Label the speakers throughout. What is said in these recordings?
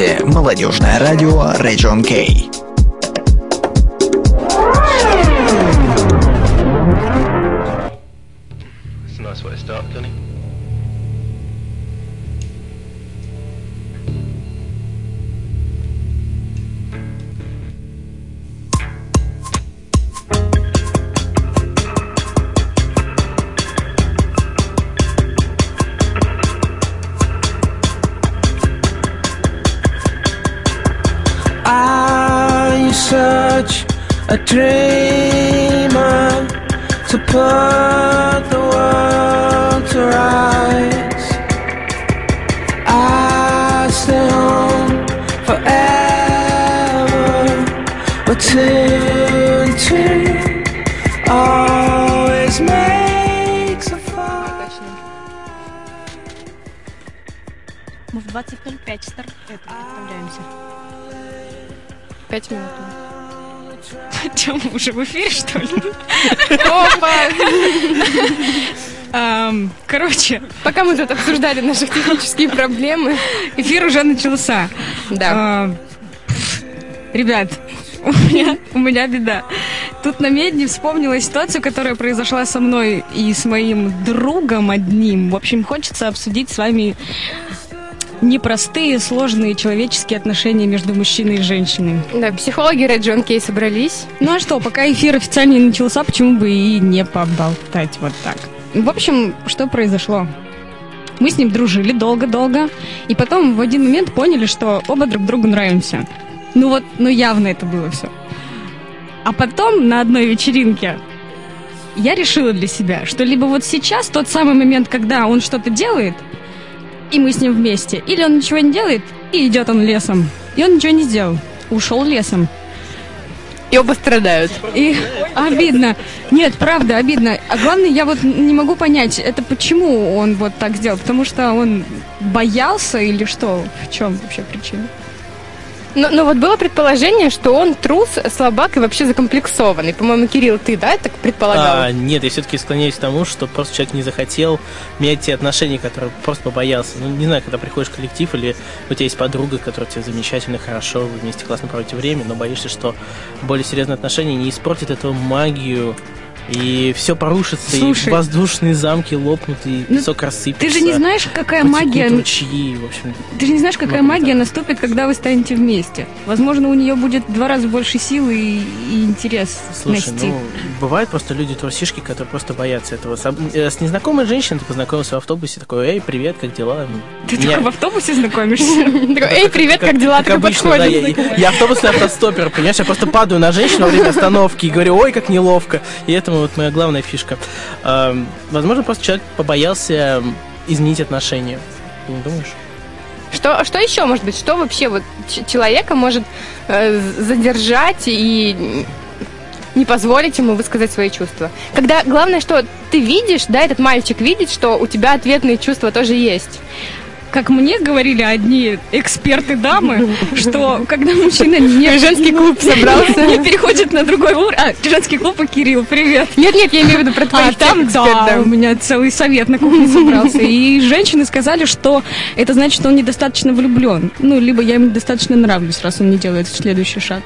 Speaker 1: слушаете молодежное радио Region Кей.
Speaker 2: Обсуждали наши технические проблемы,
Speaker 3: эфир уже начался.
Speaker 2: Да.
Speaker 3: Ребят, у меня, у меня беда. Тут на медне вспомнила ситуацию, которая произошла со мной и с моим другом одним. В общем, хочется обсудить с вами непростые, сложные человеческие отношения между мужчиной и женщиной.
Speaker 2: Да, психологи Red John Кей собрались.
Speaker 3: Ну а что, пока эфир официально не начался, почему бы и не поболтать вот так. В общем, что произошло? Мы с ним дружили долго-долго, и потом в один момент поняли, что оба друг другу нравимся. Ну вот, ну явно это было все. А потом на одной вечеринке я решила для себя, что либо вот сейчас тот самый момент, когда он что-то делает – и мы с ним вместе. Или он ничего не делает, и идет он лесом. И он ничего не сделал. Ушел лесом.
Speaker 2: И оба страдают.
Speaker 3: И обидно. Нет, правда, обидно. А главное, я вот не могу понять, это почему он вот так сделал. Потому что он боялся или что? В чем вообще причина?
Speaker 2: Но, но вот было предположение, что он трус, слабак и вообще закомплексованный. По-моему, Кирилл, ты, да, так предполагал?
Speaker 4: А, нет, я все-таки склоняюсь к тому, что просто человек не захотел менять те отношения, которые просто побоялся. Ну, не знаю, когда приходишь в коллектив или у тебя есть подруга, которая тебе замечательно, хорошо, вы вместе классно проводите время, но боишься, что более серьезные отношения не испортят эту магию и все порушится, Слушай, и воздушные замки лопнут, и ну, песок рассыпется.
Speaker 3: Ты же не знаешь, какая магия...
Speaker 4: Ручьи, в общем.
Speaker 3: Ты же не знаешь, какая магия наступит, когда вы станете вместе. Возможно, у нее будет в два раза больше силы и, и интерес
Speaker 4: Слушай,
Speaker 3: нести. ну,
Speaker 4: бывают просто люди трусишки, которые просто боятся этого. Э, с незнакомой женщиной ты познакомился в автобусе, такой, эй, привет, как дела?
Speaker 3: Ты Меня... только в автобусе знакомишься?
Speaker 2: Эй, привет, как дела?
Speaker 4: Обычно, да, я автобусный автостопер, понимаешь, я просто падаю на женщину во время остановки и говорю, ой, как неловко. И этому вот моя главная фишка. Возможно, просто человек побоялся изменить отношения. Ты не думаешь?
Speaker 2: Что, что еще может быть? Что вообще вот человека может э, задержать и не позволить ему высказать свои чувства? Когда главное, что ты видишь, да, этот мальчик видит, что у тебя ответные чувства тоже есть
Speaker 3: как мне говорили одни эксперты дамы, что когда мужчина не...
Speaker 2: Женский клуб собрался.
Speaker 3: Не переходит на другой уровень. А, женский клуб и Кирилл, привет.
Speaker 2: Нет, нет, я имею в виду про твоих а,
Speaker 3: там, да, у меня целый совет на кухне собрался. И женщины сказали, что это значит, что он недостаточно влюблен. Ну, либо я ему недостаточно нравлюсь, раз он не делает следующий шаг.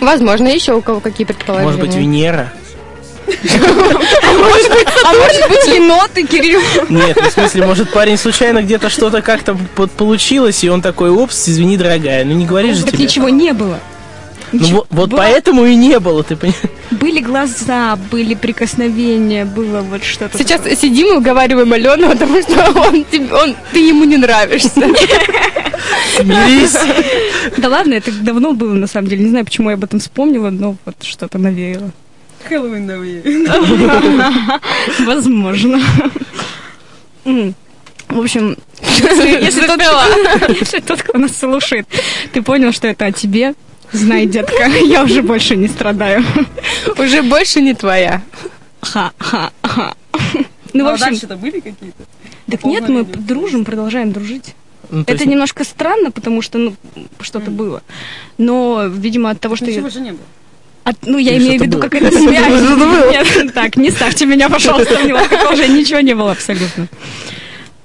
Speaker 2: Возможно, еще у кого какие предположения.
Speaker 4: Может быть, Венера?
Speaker 3: А может быть еноты, Кирилл?
Speaker 4: Нет, в смысле, может парень случайно где-то что-то как-то получилось, и он такой, опс, извини, дорогая, ну не говори же тебе.
Speaker 3: ничего не было.
Speaker 4: Ну вот, вот поэтому и не было, ты понимаешь?
Speaker 3: Были глаза, были прикосновения, было вот что-то.
Speaker 2: Сейчас такое. сидим и уговариваем Алену, потому что он, он, ты ему не нравишься.
Speaker 4: Смирись.
Speaker 3: Да ладно, это давно было, на самом деле. Не знаю, почему я об этом вспомнила, но вот что-то навеяло.
Speaker 2: Хэллоуин новый.
Speaker 3: Возможно. В общем, если, тот, если тот, кто нас слушает, ты понял, что это о тебе, знай, детка, я уже больше не страдаю.
Speaker 2: Уже больше не твоя.
Speaker 3: Ха-ха-ха.
Speaker 2: Ну, в а общем... дальше-то были какие-то?
Speaker 3: Так нет, мы дружим, продолжаем дружить. Ну, это есть... немножко странно, потому что, ну, что-то mm. было. Но, видимо, от того, что...
Speaker 2: Ничего я... же не было.
Speaker 3: От, ну, я имею в виду, как это связь. Нет, так, не ставьте меня, пожалуйста, в неловкое уже Ничего не было абсолютно.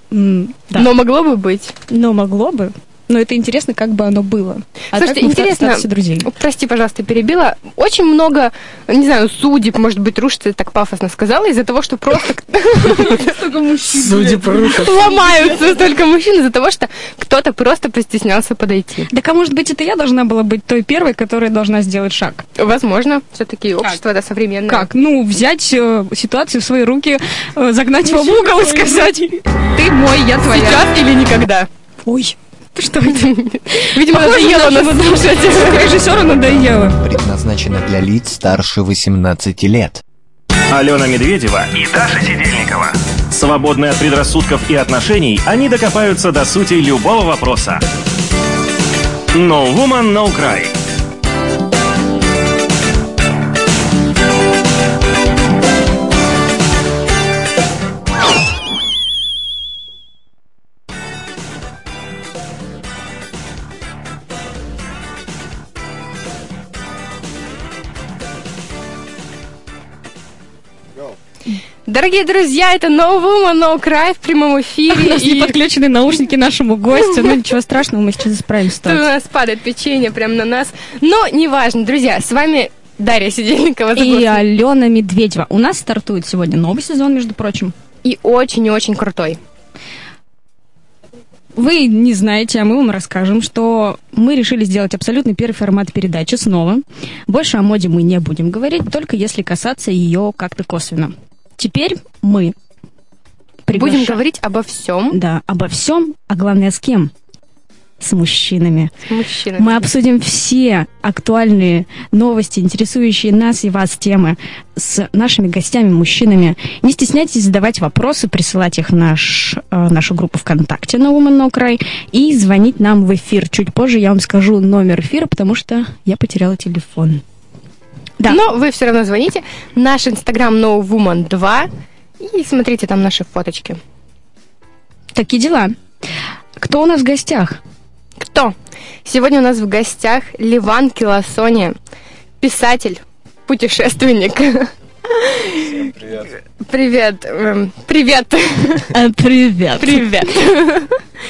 Speaker 2: Но могло бы быть.
Speaker 3: Но могло бы. Но это интересно, как бы оно было. А
Speaker 2: Слушайте,
Speaker 3: так
Speaker 2: интересно,
Speaker 3: друзей.
Speaker 2: Прости, пожалуйста, перебила. Очень много, не знаю, судеб, может быть, рушится, так пафосно сказала, из-за того, что просто
Speaker 4: по рукам.
Speaker 2: ломаются столько мужчин из-за того, что кто-то просто постеснялся подойти.
Speaker 3: Так а может быть, это я должна была быть той первой, которая должна сделать шаг?
Speaker 2: Возможно, все-таки общество, да, современное.
Speaker 3: Как? Ну, взять э, ситуацию в свои руки, э, загнать его в угол и сказать, ты мой, я твоя.
Speaker 2: Сейчас или никогда?
Speaker 3: Ой, что это?
Speaker 2: Видимо, надоело нас слушать.
Speaker 3: Режиссеру надоело.
Speaker 1: Предназначена для лиц старше 18 лет.
Speaker 5: Алена Медведева и Даша Сидельникова. Свободны от предрассудков и отношений, они докопаются до сути любого вопроса. No Woman, No Cry.
Speaker 2: Дорогие друзья, это No Woman, No Cry в прямом
Speaker 3: У
Speaker 2: эфире.
Speaker 3: нас не
Speaker 2: и
Speaker 3: подключены наушники нашему гостю, но ничего страшного, мы сейчас исправим
Speaker 2: Тут у нас падает печенье прямо на нас. Но неважно, друзья, с вами Дарья Сидельникова.
Speaker 3: И. Алена Медведева. У нас стартует сегодня новый сезон, между прочим.
Speaker 2: И очень-очень крутой.
Speaker 3: Вы не знаете, а мы вам расскажем, что мы решили сделать абсолютно первый формат передачи снова. Больше о моде мы не будем говорить, только если касаться ее как-то косвенно. Теперь мы
Speaker 2: Будем
Speaker 3: приглаша-
Speaker 2: говорить обо всем
Speaker 3: Да, обо всем, а главное с кем? С мужчинами.
Speaker 2: с мужчинами.
Speaker 3: Мы обсудим все актуальные новости, интересующие нас и вас темы с нашими гостями-мужчинами. Не стесняйтесь задавать вопросы, присылать их в наш, э, нашу группу ВКонтакте на Woman No Cry и звонить нам в эфир. Чуть позже я вам скажу номер эфира, потому что я потеряла телефон. Да.
Speaker 2: Но вы все равно звоните. Наш инстаграм No Woman 2. И смотрите там наши фоточки.
Speaker 3: Такие дела. Кто у нас в гостях?
Speaker 2: Кто? Сегодня у нас в гостях Ливан Килосони, писатель, путешественник. Привет. Привет. эм, Привет.
Speaker 3: Э, Привет.
Speaker 2: Привет.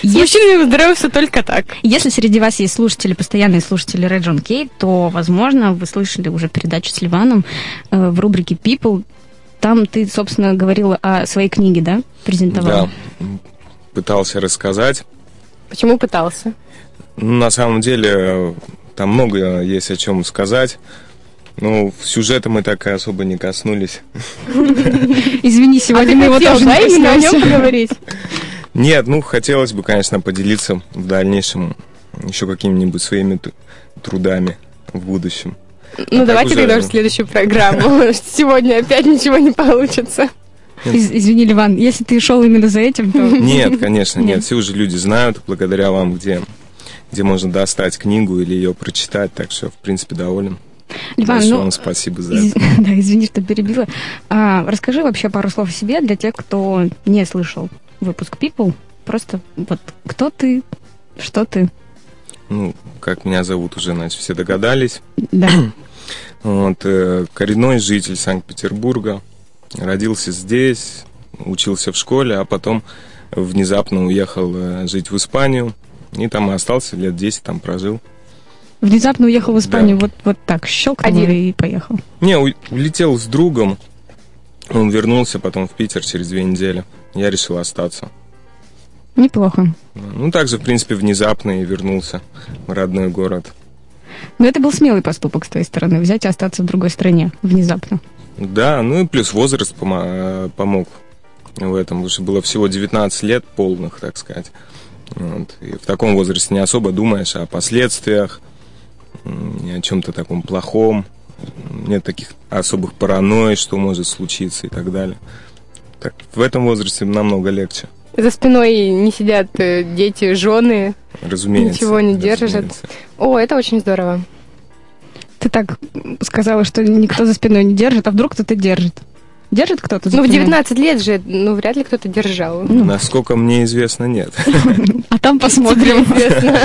Speaker 2: С мужчинами здороваемся только так.
Speaker 3: Если среди вас есть слушатели, постоянные слушатели Red John Kate, то, возможно, вы слышали уже передачу с Ливаном э, в рубрике People. Там ты, собственно, говорила о своей книге, да? Презентовала.
Speaker 6: Да, пытался рассказать.
Speaker 2: Почему пытался?
Speaker 6: На самом деле, э, там много есть о чем сказать. Ну, в сюжета мы так и особо не коснулись.
Speaker 3: Извини, сегодня мы его тоже не
Speaker 2: именно о нем
Speaker 3: коснемся.
Speaker 2: поговорить?
Speaker 6: Нет, ну, хотелось бы, конечно, поделиться в дальнейшем еще какими-нибудь своими трудами в будущем.
Speaker 2: Ну,
Speaker 6: А
Speaker 2: давайте тогда уже следующую программу. Сегодня опять ничего не получится.
Speaker 3: Из- извини, Ливан, если ты шел именно за этим, то...
Speaker 6: Нет, конечно,
Speaker 3: Нет.
Speaker 6: нет. Все уже люди знают, благодаря вам, где, где можно достать книгу или ее прочитать. Так что, в принципе, доволен.
Speaker 3: Ливан,
Speaker 6: Большое
Speaker 3: ну,
Speaker 6: вам спасибо за
Speaker 3: из-
Speaker 6: это.
Speaker 3: да, извини, что перебила. А, расскажи вообще пару слов о себе для тех, кто не слышал выпуск People. Просто вот кто ты, что ты.
Speaker 6: Ну, как меня зовут, уже, значит, все догадались.
Speaker 3: Да.
Speaker 6: Вот, э, коренной житель Санкт-Петербурга. Родился здесь, учился в школе, а потом внезапно уехал э, жить в Испанию. И там и остался, лет 10 там прожил.
Speaker 3: Внезапно уехал в Испанию,
Speaker 6: Да.
Speaker 3: вот, вот так, щелкнул
Speaker 2: Один.
Speaker 3: и поехал.
Speaker 6: Не, у- улетел с другом. Он вернулся потом в Питер через две недели. Я решил остаться.
Speaker 3: Неплохо.
Speaker 6: Ну, также, в принципе, внезапно и вернулся в родной город.
Speaker 3: Но это был смелый поступок с твоей стороны, взять и остаться в другой стране внезапно.
Speaker 6: Да, ну и плюс возраст помо- э, помог в этом, потому что было всего 19 лет полных, так сказать. Вот. И в таком возрасте не особо думаешь о последствиях, о чем-то таком плохом. Нет таких особых паранойй, что может случиться и так далее. Так, в этом возрасте намного легче,
Speaker 2: За спиной не сидят э, дети, жены.
Speaker 6: разумеется.
Speaker 2: Ничего не
Speaker 6: разумеется.
Speaker 2: О, это очень здорово.
Speaker 3: Ты так сказала, что никто за спиной не держит, а вдруг кто-то держит. Держит кто-то
Speaker 2: Ну, в
Speaker 3: спиной?
Speaker 2: 19 лет же, ну, вряд ли кто-то держал.
Speaker 3: Ну.
Speaker 6: Насколько мне известно, нет.
Speaker 3: А там посмотрим.
Speaker 2: Известно.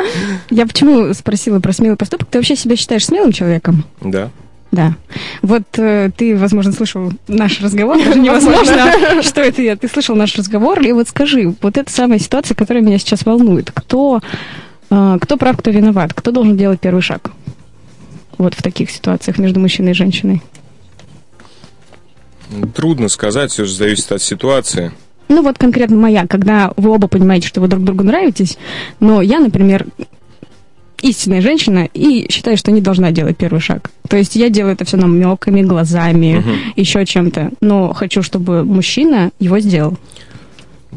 Speaker 3: Я почему спросила про смелый поступок? Ты вообще себя считаешь смелым человеком?
Speaker 6: Да.
Speaker 3: Да. Вот э, ты, возможно, слышал наш разговор, даже невозможно, что это я. Ты слышал наш разговор, и вот скажи, вот эта самая ситуация, которая меня сейчас волнует. Кто, э, кто прав, кто виноват? Кто должен делать первый шаг? Вот в таких ситуациях между мужчиной и женщиной.
Speaker 6: Трудно сказать, все же зависит от ситуации.
Speaker 3: Ну вот конкретно моя, когда вы оба понимаете, что вы друг другу нравитесь, но я, например, истинная женщина и считаю, что не должна делать первый шаг. То есть я делаю это все намеками, глазами,
Speaker 6: Мгм.
Speaker 3: еще чем-то, но хочу, чтобы мужчина его сделал.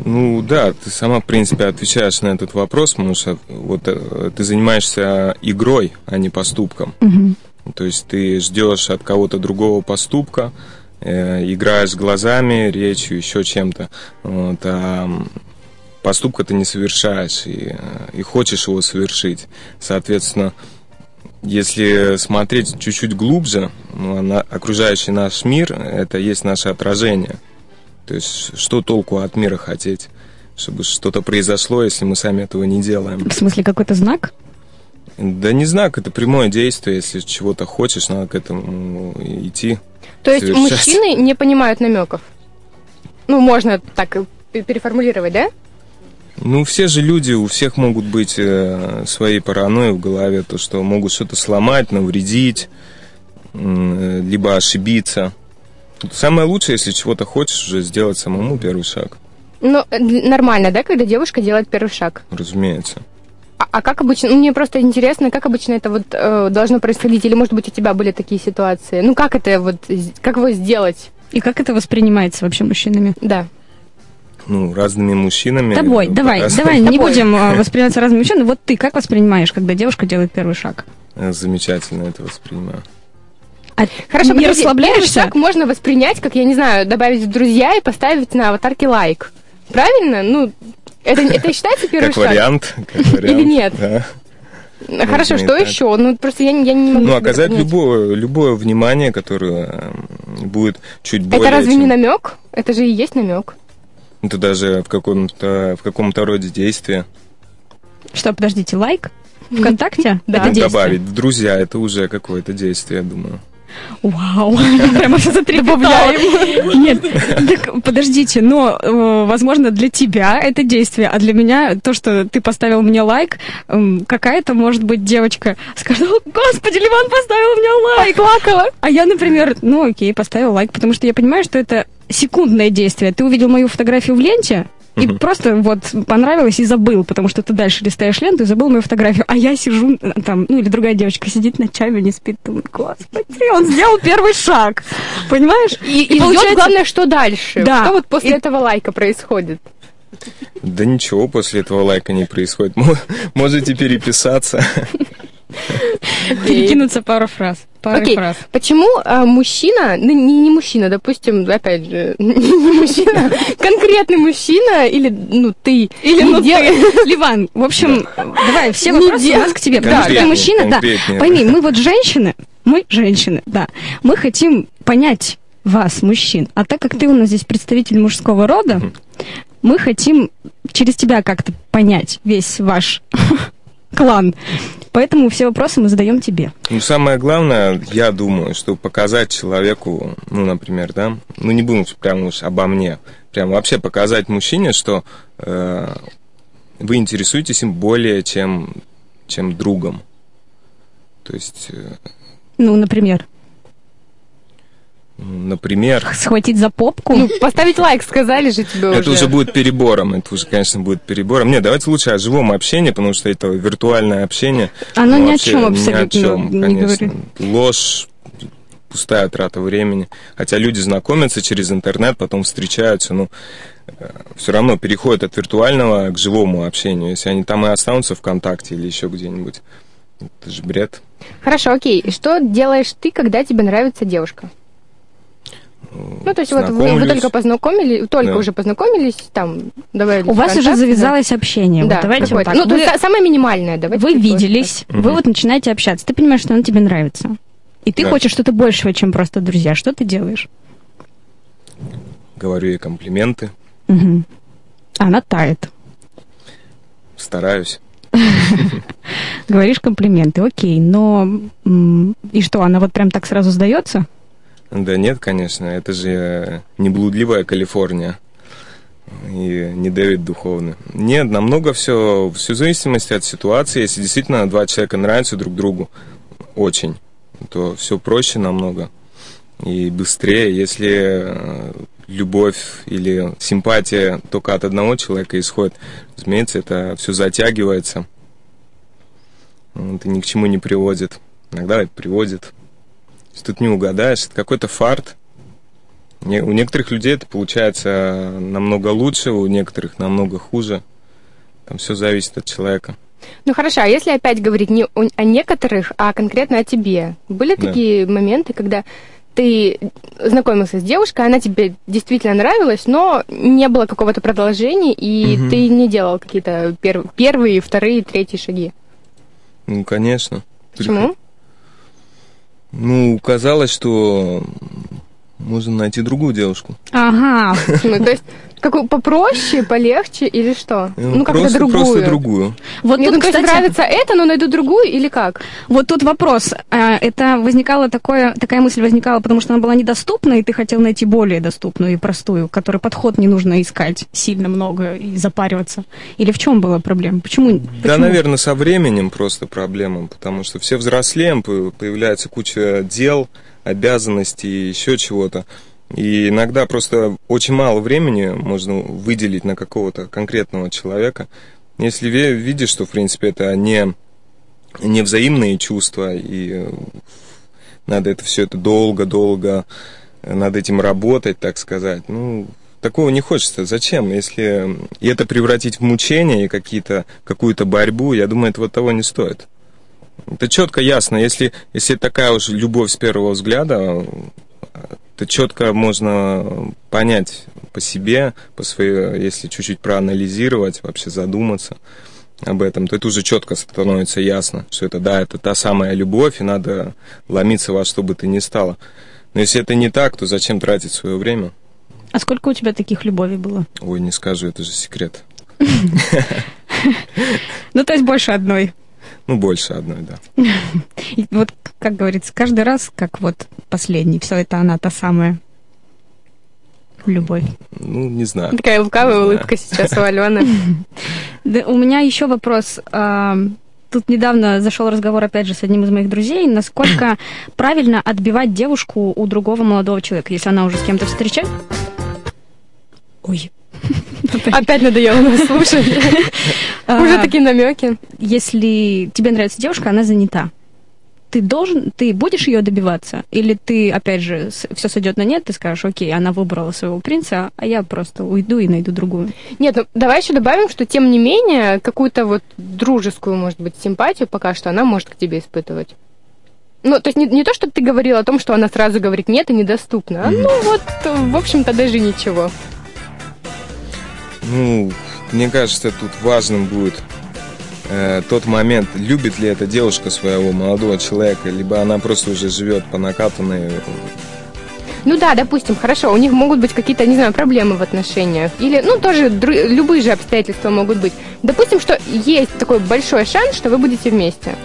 Speaker 6: Ну да, ты сама, в принципе, отвечаешь на этот вопрос, потому что вот э, ты занимаешься игрой, а не поступком.
Speaker 3: Мгм.
Speaker 6: То есть ты ждешь от кого-то другого поступка, э, играешь глазами, речью, еще чем-то. Вот, а поступка ты не совершаешь и, э, и хочешь его совершить. Соответственно, если смотреть чуть-чуть глубже, ну, а на- окружающий наш мир – это есть наше отражение. То есть что толку от мира хотеть? Чтобы что-то произошло, если мы сами этого не делаем.
Speaker 3: В смысле, какой-то знак?
Speaker 6: Да не знак, это прямое действие. Если чего-то хочешь, надо к этому идти.
Speaker 2: То есть
Speaker 6: Совершать.
Speaker 2: мужчины не понимают намеков. Ну, можно так переформулировать, да?
Speaker 6: Ну, все же люди, у всех могут быть э, свои паранойи в голове, то, что могут что-то сломать, навредить, э, либо ошибиться. Самое лучшее, если чего-то хочешь, уже сделать самому первый шаг,
Speaker 2: Ну, э, нормально, да, когда девушка делает первый шаг.
Speaker 6: разумеется.
Speaker 2: А, а как обычно, ну, мне просто интересно, как обычно это вот э, должно происходить, или, может быть, у тебя были такие ситуации? Ну, как это вот, как его сделать?
Speaker 3: И как это воспринимается вообще мужчинами?
Speaker 2: Да.
Speaker 6: Ну, разными мужчинами.
Speaker 3: Тобой,
Speaker 6: ну,
Speaker 3: давай,
Speaker 6: по-разному.
Speaker 3: давай, не
Speaker 2: Тобой.
Speaker 3: будем э, восприниматься разными мужчинами. Вот ты как воспринимаешь, когда девушка делает первый шаг?
Speaker 6: Э, Замечательно это воспринимаю.
Speaker 3: А
Speaker 2: Хорошо,
Speaker 3: не расслабляешься?
Speaker 2: Первый шаг можно воспринять, как, я не знаю, добавить в друзья и поставить на аватарке лайк. Правильно? Ну, это, это считается первый
Speaker 6: Как
Speaker 2: шаг?
Speaker 6: вариант. как вариант,
Speaker 2: нет?
Speaker 6: да.
Speaker 2: Хорошо, что
Speaker 6: так.
Speaker 2: еще? Ну, просто я, не- я не могу
Speaker 6: Ну,
Speaker 2: себе
Speaker 6: оказать любое, любое внимание, которое будет чуть более...
Speaker 2: Это разве
Speaker 6: чем-
Speaker 2: не намек? Это же и есть намек.
Speaker 6: Это даже в каком-то, в каком-то роде действия.
Speaker 3: Что, подождите, лайк? ВКонтакте?
Speaker 2: Да.
Speaker 3: Это действие.
Speaker 6: Добавить в друзья, это уже какое-то действие, я думаю.
Speaker 3: Вау, прямо все затрепетало. Нет, так подождите, но, э, возможно, для тебя это действие, а для меня то, что ты поставил мне лайк, м, какая-то, может быть, девочка сказала, господи, Ливан поставил мне лайк. Плакала. А я, например, ну окей, поставил лайк, потому что я понимаю, что это секундное действие. Ты увидел мою фотографию в ленте, и
Speaker 6: Мгм.
Speaker 3: просто вот понравилось и забыл, потому что ты дальше листаешь ленту и забыл мою фотографию. А я сижу э, там, ну или другая девочка сидит ночами, не спит, думает, господи, он сделал первый шаг. Понимаешь?
Speaker 2: И, и, ждет,
Speaker 3: получается-
Speaker 2: главное, что дальше?
Speaker 3: Да.
Speaker 2: Что вот после
Speaker 3: И-
Speaker 2: этого лайка происходит?
Speaker 6: Да ничего после этого лайка не происходит. Мо- Можете переписаться.
Speaker 3: Перекинуться пару фраз. Пару
Speaker 2: Окей.
Speaker 3: фраз.
Speaker 2: Почему а, мужчина, ну не, не мужчина, допустим, опять же, не мужчина, конкретный мужчина или ну ты
Speaker 3: Или ну
Speaker 2: дел-
Speaker 3: ты. Ливан, в общем, давай, все
Speaker 2: Не
Speaker 3: вопросы
Speaker 2: дел-
Speaker 3: у нас к тебе.
Speaker 2: Да,
Speaker 3: Потому что ты мужчина, да. Пойми, мы вот женщины, мы женщины, да. Мы хотим понять вас, мужчин. А так как ты у нас здесь представитель мужского рода, мы хотим через тебя как-то понять весь ваш клан. Поэтому все вопросы мы задаем тебе.
Speaker 6: Ну, самое главное, я думаю, что показать человеку, ну, например, да, ну, не будем прямо уж обо мне, прям вообще показать мужчине, что э, вы интересуетесь им более чем, чем другом. То есть, э,
Speaker 3: Ну, например,
Speaker 6: например,
Speaker 3: схватить за попку.
Speaker 2: Ну, поставить лайк, сказали же тебе
Speaker 6: это уже будет перебором, это уже, конечно, будет перебором. Нет, давайте лучше о живом общении, потому что это виртуальное общение.
Speaker 3: Оно
Speaker 6: ну,
Speaker 3: ни о
Speaker 6: вообще
Speaker 3: чем
Speaker 6: Ни о
Speaker 3: абсолютно
Speaker 6: чем,
Speaker 3: не
Speaker 6: конечно. Ложь, пустая трата времени. Хотя люди знакомятся через интернет, потом встречаются, ну, все равно переходят от виртуального к живому общению. Если они там и останутся ВКонтакте или еще где-нибудь, это же бред.
Speaker 2: Хорошо, окей. И что делаешь ты, когда тебе нравится девушка? Ну, то есть вот вы, вы только познакомились, только
Speaker 6: Да.
Speaker 2: уже познакомились, там, добавились
Speaker 3: У вас уже завязалось общение.
Speaker 2: Да,
Speaker 3: Вот давайте вот так.
Speaker 2: Ну, то
Speaker 3: Вы-
Speaker 2: есть самое минимальное, давайте.
Speaker 3: Вы виделись,
Speaker 6: Мгм.
Speaker 3: вы вот начинаете общаться, ты понимаешь, что он тебе нравится. И ты
Speaker 6: Да.
Speaker 3: хочешь что-то большего, чем просто друзья. Что ты делаешь?
Speaker 6: Говорю ей комплименты,
Speaker 3: Мгм. Она тает.
Speaker 6: стараюсь.
Speaker 3: Говоришь комплименты, окей, но и что, она вот прям так сразу сдается?
Speaker 6: Да нет, конечно, это же э, не блудливая Калифорния и не Дэвид духовный. Нет, намного все, все в зависимости от ситуации. Если действительно два человека нравятся друг другу очень, то все проще намного и быстрее. Если э, любовь или симпатия только от одного человека исходит, разумеется, это все затягивается. Это ни к чему не приводит. Иногда это приводит. Есть тут не угадаешь, это какой-то фарт. Не- У некоторых людей это получается намного лучше, у некоторых намного хуже. Там все зависит от человека.
Speaker 2: Ну хорошо, а если опять говорить не о, некоторых, а конкретно о тебе? Были
Speaker 6: Да.
Speaker 2: такие моменты, когда ты знакомился с девушкой, она тебе действительно нравилась, но не было какого-то продолжения, и
Speaker 6: Мгм.
Speaker 2: ты не делал какие-то пер- первые, вторые, третьи шаги?
Speaker 6: Ну, конечно.
Speaker 2: Почему?
Speaker 6: Ну, казалось, что можно найти другую девушку.
Speaker 3: Ага,
Speaker 2: Почему? То есть какую попроще, полегче или что? Ну, как-то
Speaker 6: просто,
Speaker 2: другую.
Speaker 6: просто другую.
Speaker 3: вот
Speaker 2: Мне
Speaker 3: тут,
Speaker 2: ну,
Speaker 3: кстати,
Speaker 2: нравится это, но найду другую или как?
Speaker 3: вот тут вопрос. А, Это возникало такое, такая мысль возникала, потому что она была недоступна, и ты хотел найти более доступную и простую, которой подход не нужно искать сильно много и запариваться. Или в чем была проблема? Почему?
Speaker 6: Да,
Speaker 3: почему?
Speaker 6: наверное, со временем просто проблема, потому что все взрослеем, по- появляется куча дел, обязанностей и еще чего-то. И иногда просто очень мало времени можно выделить на какого-то конкретного человека. Если видишь, что, в принципе, это не, не взаимные чувства, и э, надо это все это долго-долго э, над этим работать, так сказать, ну, такого не хочется. Зачем? Если и это превратить в мучение и какие-то, какую-то борьбу, я думаю, этого того не стоит. Это четко ясно. Если, если такая уж любовь с первого взгляда, то четко можно понять по себе, по своей, если чуть-чуть проанализировать, вообще задуматься об этом, то это уже четко становится ясно, что это, да, это та самая любовь, и надо ломиться во что бы то ни стало. Но если это не так, то зачем тратить свое время?
Speaker 3: А сколько у тебя таких любовей было?
Speaker 6: Ой, не скажу, это же секрет.
Speaker 3: Ну, то есть больше одной.
Speaker 6: Ну, больше одной, да.
Speaker 3: И вот, как говорится, каждый раз, как вот последний, все это она та самая любовь.
Speaker 6: Ну, не знаю.
Speaker 2: Такая лукавая
Speaker 6: Не знаю.
Speaker 2: улыбка сейчас у Алены.
Speaker 3: Да, у меня еще вопрос. А, Тут недавно зашел разговор, опять же, с одним из моих друзей, насколько правильно отбивать девушку у другого молодого человека, если она уже с кем-то встречает. Ой.
Speaker 2: Опять надоело нас слушать. Уже
Speaker 3: А,
Speaker 2: такие намеки.
Speaker 3: Если тебе нравится девушка, она занята. Ты должен, ты будешь ее добиваться? Или ты, опять же, все сойдет на нет, ты скажешь, окей, она выбрала своего принца, а я просто уйду и найду другую.
Speaker 2: Нет, ну давай еще добавим, что тем не менее какую-то вот дружескую, может быть, симпатию пока что она может к тебе испытывать. Ну, то есть не, не то, что ты говорил о том, что она сразу говорит нет и недоступно. а, Ну вот, в общем-то, даже ничего.
Speaker 6: Ну, мне кажется, тут важным будет э, тот момент, любит ли эта девушка своего молодого человека, либо она просто уже живет по накатанной.
Speaker 2: Ну да, допустим, хорошо, у них могут быть какие-то, не знаю, проблемы в отношениях. Или, ну, тоже дру- любые же обстоятельства могут быть. Допустим, что есть такой большой шанс, что вы будете вместе.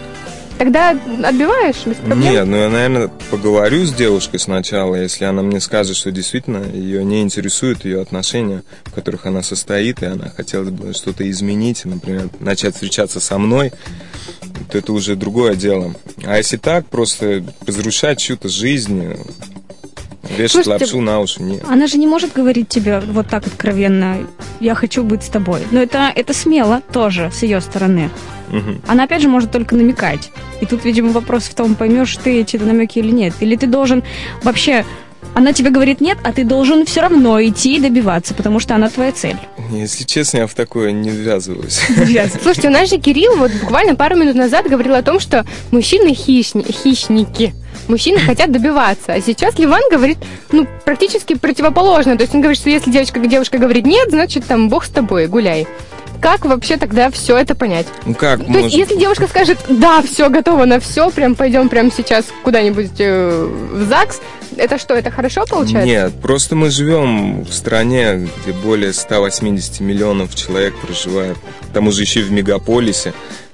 Speaker 2: Тогда отбиваешь без проблем?
Speaker 6: Нет, ну я, наверное, поговорю с девушкой сначала, если она мне скажет, что действительно ее не интересуют ее отношения, в которых она состоит, и она хотела бы что-то изменить, например, начать встречаться со мной, то это уже другое дело. А если так, просто разрушать чью-то жизнь, вешать
Speaker 2: Слушайте,
Speaker 6: лапшу на уши, нет.
Speaker 3: Она же не может говорить тебе вот так откровенно, я хочу быть с тобой. Но это, это смело тоже с ее стороны.
Speaker 6: Мгм.
Speaker 3: Она опять же может только намекать. И тут, видимо, вопрос в том, поймешь ты эти намеки или нет. Или ты должен вообще... Она тебе говорит нет, а ты должен все равно идти и добиваться, потому что она твоя цель.
Speaker 6: Если честно, я в такое не ввязываюсь.
Speaker 2: Слушайте, у нас же Кирилл вот буквально пару минут назад говорил о том, что мужчины хищни- хищники. Мужчины хотят добиваться. А сейчас Ливан говорит, ну, практически противоположно. То есть он говорит, что если девочка, девушка говорит нет, значит, там, бог с тобой, гуляй. Как вообще тогда все это понять?
Speaker 6: Ну как,
Speaker 2: То есть, если девушка скажет, да, все, готово на все, прям пойдем прямо сейчас куда-нибудь э, в ЗАГС, это что, это хорошо получается?
Speaker 6: Нет, просто мы живем в стране, где более 180 миллионов человек проживает, к тому же еще и в мегаполисе,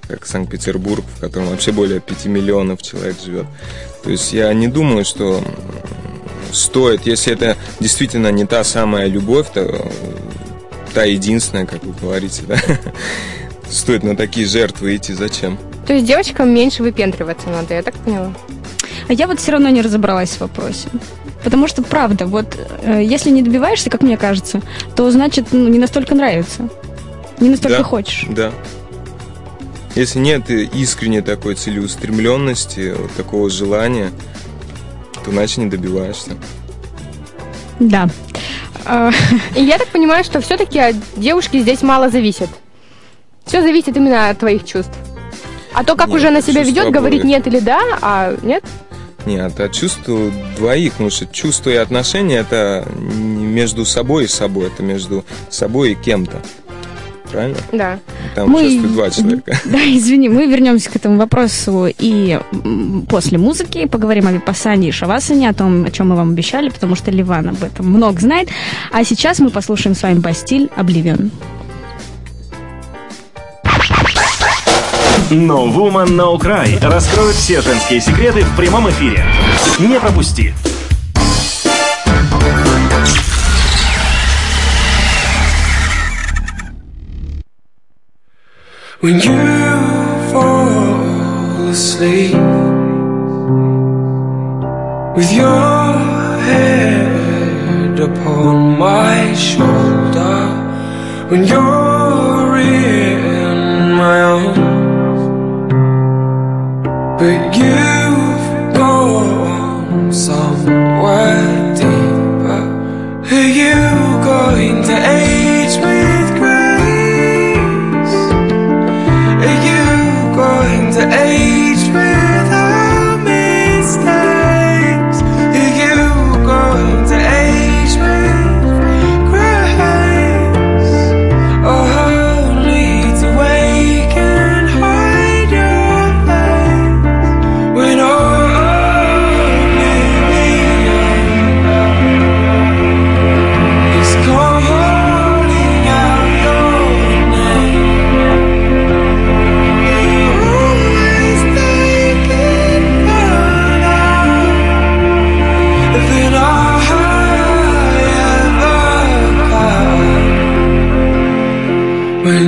Speaker 6: как Санкт-Петербург, в котором вообще более 5 миллионов человек живет. То есть я не думаю, что стоит, если это действительно не та самая любовь, то та единственная, как вы говорите, да, стоит на такие жертвы идти, зачем?
Speaker 2: То есть девочкам меньше выпендриваться надо, я так поняла?
Speaker 3: А я вот все равно не разобралась в вопросе. Потому что, правда, вот э, если не добиваешься, как мне кажется, то значит ну, не настолько нравится. Не настолько
Speaker 6: Да.
Speaker 3: хочешь.
Speaker 6: Да. Если нет искренней такой целеустремленности, вот такого желания, то иначе не добиваешься.
Speaker 3: Да. А,
Speaker 2: И я так понимаю, что все-таки от девушки здесь мало зависит. Все зависит именно от твоих чувств. А то, как
Speaker 6: Нет,
Speaker 2: уже она себя ведет, говорит
Speaker 6: обоих.
Speaker 2: нет или да, а нет.
Speaker 6: Нет, а чувство двоих, потому что чувство и отношения это не между собой и собой, это между собой и кем-то. Правильно?
Speaker 2: Да.
Speaker 6: Там
Speaker 3: Мы-
Speaker 6: участвует два человека.
Speaker 3: Да, извини, мы вернемся к этому вопросу и после музыки поговорим о випассане и шавасане, о том, о чем мы вам обещали, потому что Ливан об этом много знает. А сейчас мы послушаем с вами Бастиль Обливион.
Speaker 5: No Woman No Cry раскроет все женские секреты в прямом эфире. Не пропусти.
Speaker 7: When you fall asleep with your head upon my shoulder, when you're in my arms, but you've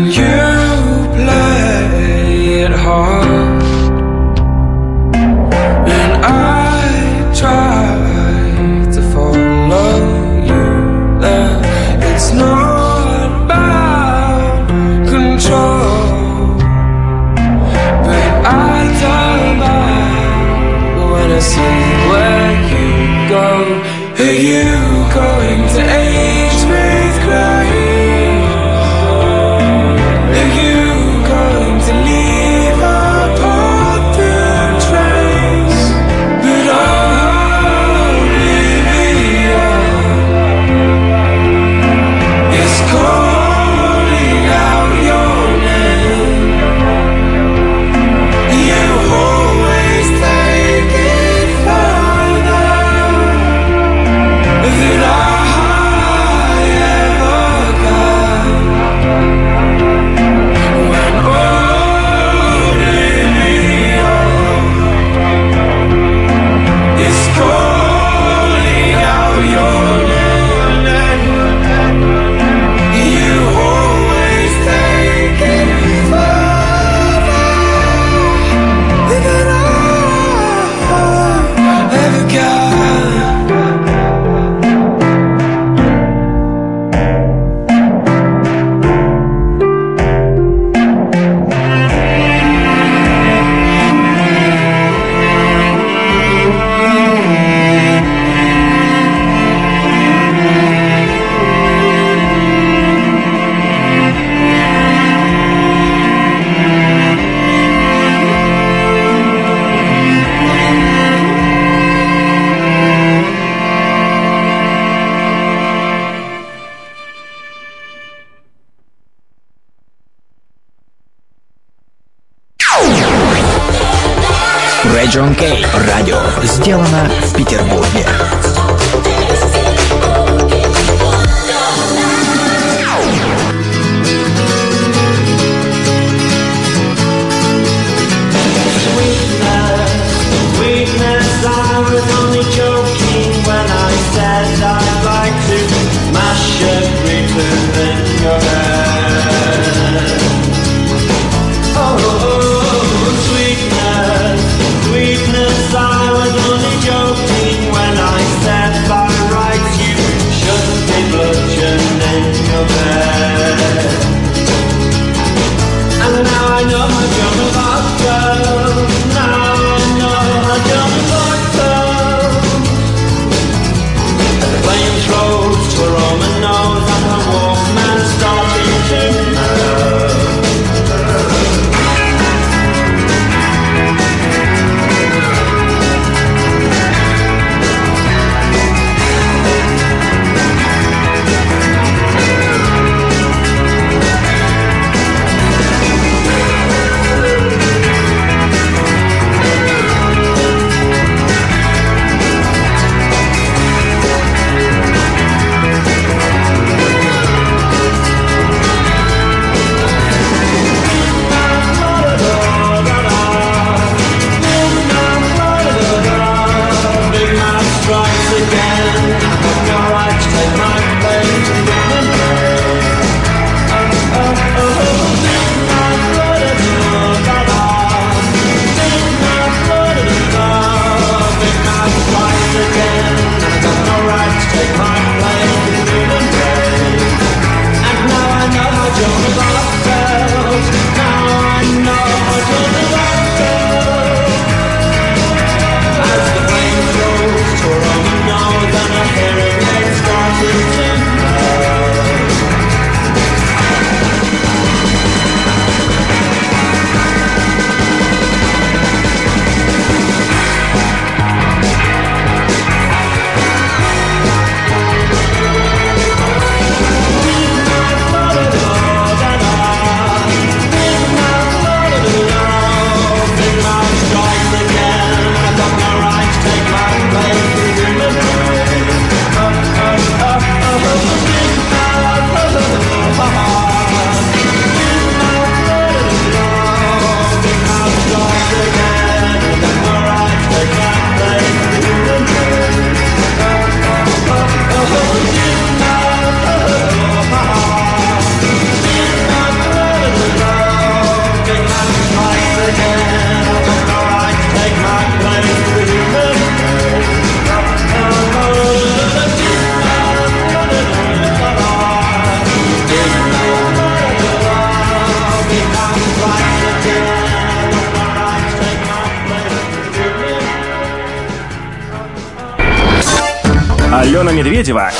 Speaker 7: you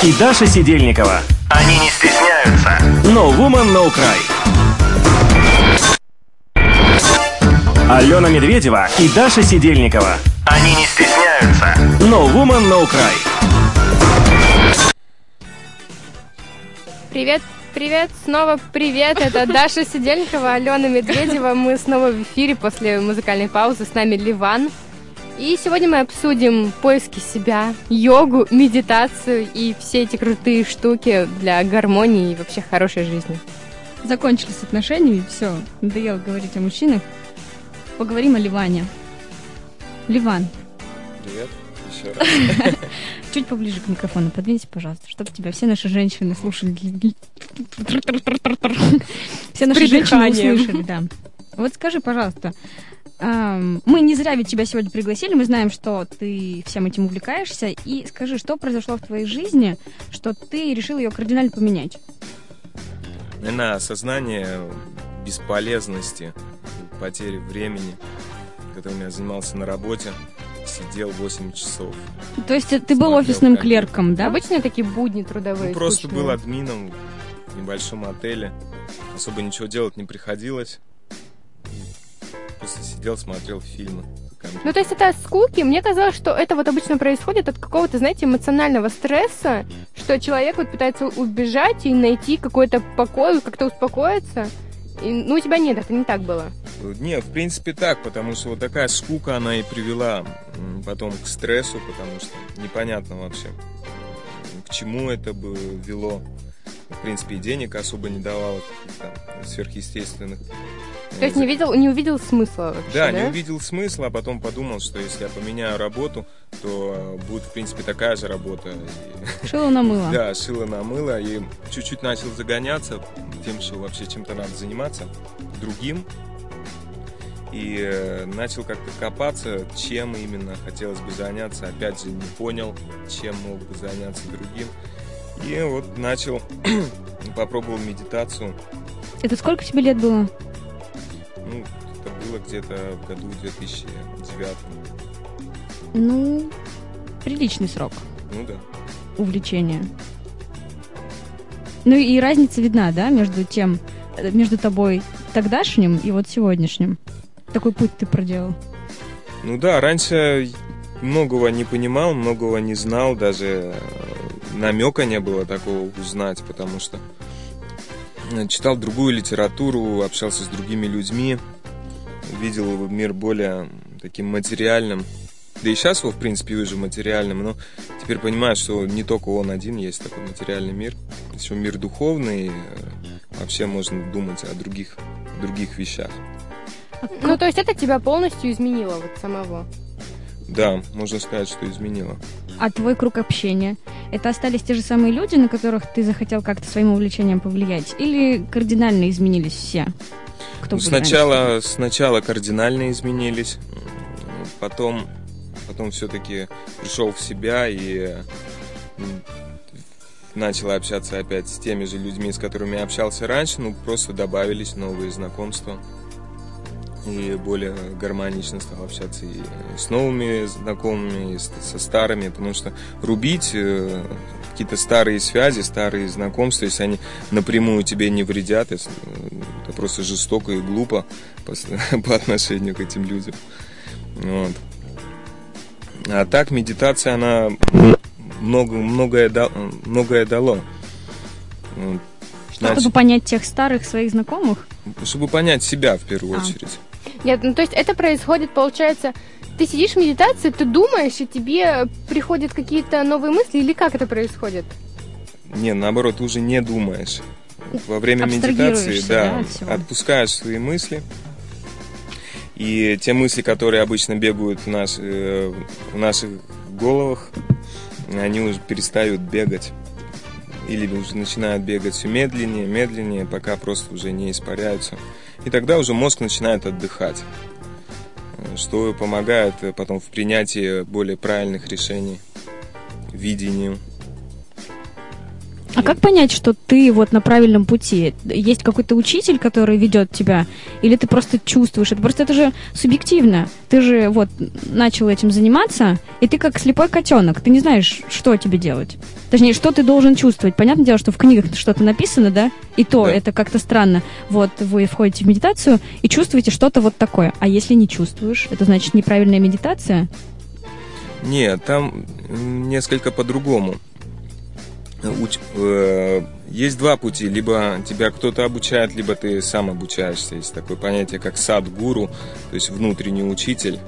Speaker 5: и Даша Сидельникова. Они не стесняются. No Woman, No Cry. Алена Медведева и Даша Сидельникова. Они не стесняются. No Woman, No Cry.
Speaker 2: Привет, привет, снова привет. Это Даша Сидельникова, Алена Медведева. Мы снова в эфире после музыкальной паузы. С нами Ливан. И сегодня мы обсудим поиски себя, йогу, медитацию и все эти крутые штуки для гармонии и вообще хорошей жизни.
Speaker 3: Закончили с отношениями, все, надоело говорить о мужчинах. Поговорим о Ливане. Ливан,
Speaker 6: Привет. Еще раз.
Speaker 3: чуть поближе к микрофону подвинься, пожалуйста, чтобы тебя все наши женщины слушали. Все наши женщины услышали, да. Вот скажи, пожалуйста, мы не зря ведь тебя сегодня пригласили, мы знаем, что ты всем этим увлекаешься, и скажи, что произошло в твоей жизни, что ты решил ее кардинально поменять?
Speaker 6: Наверное, осознание бесполезности, потери времени, которым я занимался на работе, сидел 8 часов.
Speaker 3: То есть ты был офисным
Speaker 6: компьютер.
Speaker 3: клерком, да?
Speaker 2: Обычные такие будни трудовые.
Speaker 6: Ну, просто
Speaker 2: скучные.
Speaker 6: был админом в небольшом отеле. Особо ничего делать не приходилось. Просто сидел, смотрел фильмы.
Speaker 2: Ну, то есть это от скуки. Мне казалось, что это вот обычно происходит от какого-то, знаете, эмоционального стресса, что человек вот пытается убежать и найти какой-то покой, как-то успокоиться. И, ну, у тебя нет, это не так было.
Speaker 6: Не, в принципе так, потому что вот такая скука, она и привела потом к стрессу, потому что непонятно вообще, к чему это бы вело. В принципе, и денег особо не давало каких-то сверхъестественных.
Speaker 2: То есть не, видел, не увидел смысла вообще,
Speaker 6: Да,
Speaker 2: да?
Speaker 6: не увидел смысла, а потом подумал, что если я поменяю работу, то э, будет, в принципе, такая же работа.
Speaker 3: Шило на мыло.
Speaker 6: Да, шило на мыло, и чуть-чуть начал загоняться тем, что вообще чем-то надо заниматься, другим. И э, начал как-то копаться, чем именно хотелось бы заняться. Опять же, не понял, чем мог бы заняться другим. И вот начал, попробовал медитацию.
Speaker 3: Это сколько тебе лет было?
Speaker 6: Ну, это было где-то в году 2009.
Speaker 3: Ну, приличный срок
Speaker 6: Ну да.
Speaker 3: увлечения. Ну и разница видна, да, между тем, э, между тобой тогдашним и вот сегодняшним. Такой путь ты проделал.
Speaker 6: Ну да, раньше многого не понимал, многого не знал, даже намека не было такого узнать, потому что э, читал другую литературу, общался с другими людьми, видел мир более таким материальным. Да и сейчас его, в принципе, вижу материальным, но теперь понимаю, что не только он один есть такой материальный мир. Еще мир духовный, э, вообще можно думать о других, других вещах.
Speaker 2: Ну, то есть это тебя полностью изменило вот самого.
Speaker 6: Да, можно сказать, что изменило.
Speaker 3: А твой круг общения? Это остались те же самые люди, на которых ты захотел как-то своим увлечением повлиять? Или кардинально изменились все? Кто
Speaker 6: Ну,
Speaker 3: раньше?
Speaker 6: сначала, сначала кардинально изменились, потом, потом все-таки пришел в себя и начал общаться опять с теми же людьми, с которыми общался раньше, ну просто добавились новые знакомства и более гармонично стал общаться и с новыми знакомыми, и со старыми, потому что рубить э, какие-то старые связи, старые знакомства, если они напрямую тебе не вредят, э, это просто жестоко и глупо по, по отношению к этим людям. Вот. А так медитация, она много, многое, да- многое дало.
Speaker 3: Чтобы
Speaker 6: Значит,
Speaker 3: понять тех старых своих знакомых?
Speaker 6: чтобы понять себя в первую
Speaker 3: А.
Speaker 6: очередь.
Speaker 2: Нет, ну то есть это происходит, получается, ты сидишь в медитации, ты думаешь, и тебе приходят какие-то новые мысли, или как это происходит?
Speaker 6: Не, наоборот, ты уже не думаешь. Во время медитации,
Speaker 3: да,
Speaker 6: да, отпускаешь свои мысли. И те мысли, которые обычно бегают в, наш- э, в наших головах, они уже перестают бегать. Или уже начинают бегать все медленнее, медленнее, пока просто уже не испаряются. И тогда уже мозг начинает отдыхать. Что помогает потом в принятии более правильных решений, видению.
Speaker 3: А как понять, что ты вот на правильном пути? Есть какой-то учитель, который ведет тебя, или ты просто чувствуешь это? Просто это же субъективно. Ты же вот начал этим заниматься, и ты как слепой котенок. Ты не знаешь, что тебе делать. Точнее, что ты должен чувствовать. Понятное дело, что в книгах что-то написано, да? И то
Speaker 6: Да.
Speaker 3: это как-то странно. Вот вы входите в медитацию и чувствуете что-то вот такое. А если не чувствуешь, это значит неправильная медитация?
Speaker 6: Нет, там несколько по-другому. Уч- э, есть два пути. Либо тебя кто-то обучает, либо ты сам обучаешься. Есть такое понятие, как сад-гуру, то есть внутренний учитель.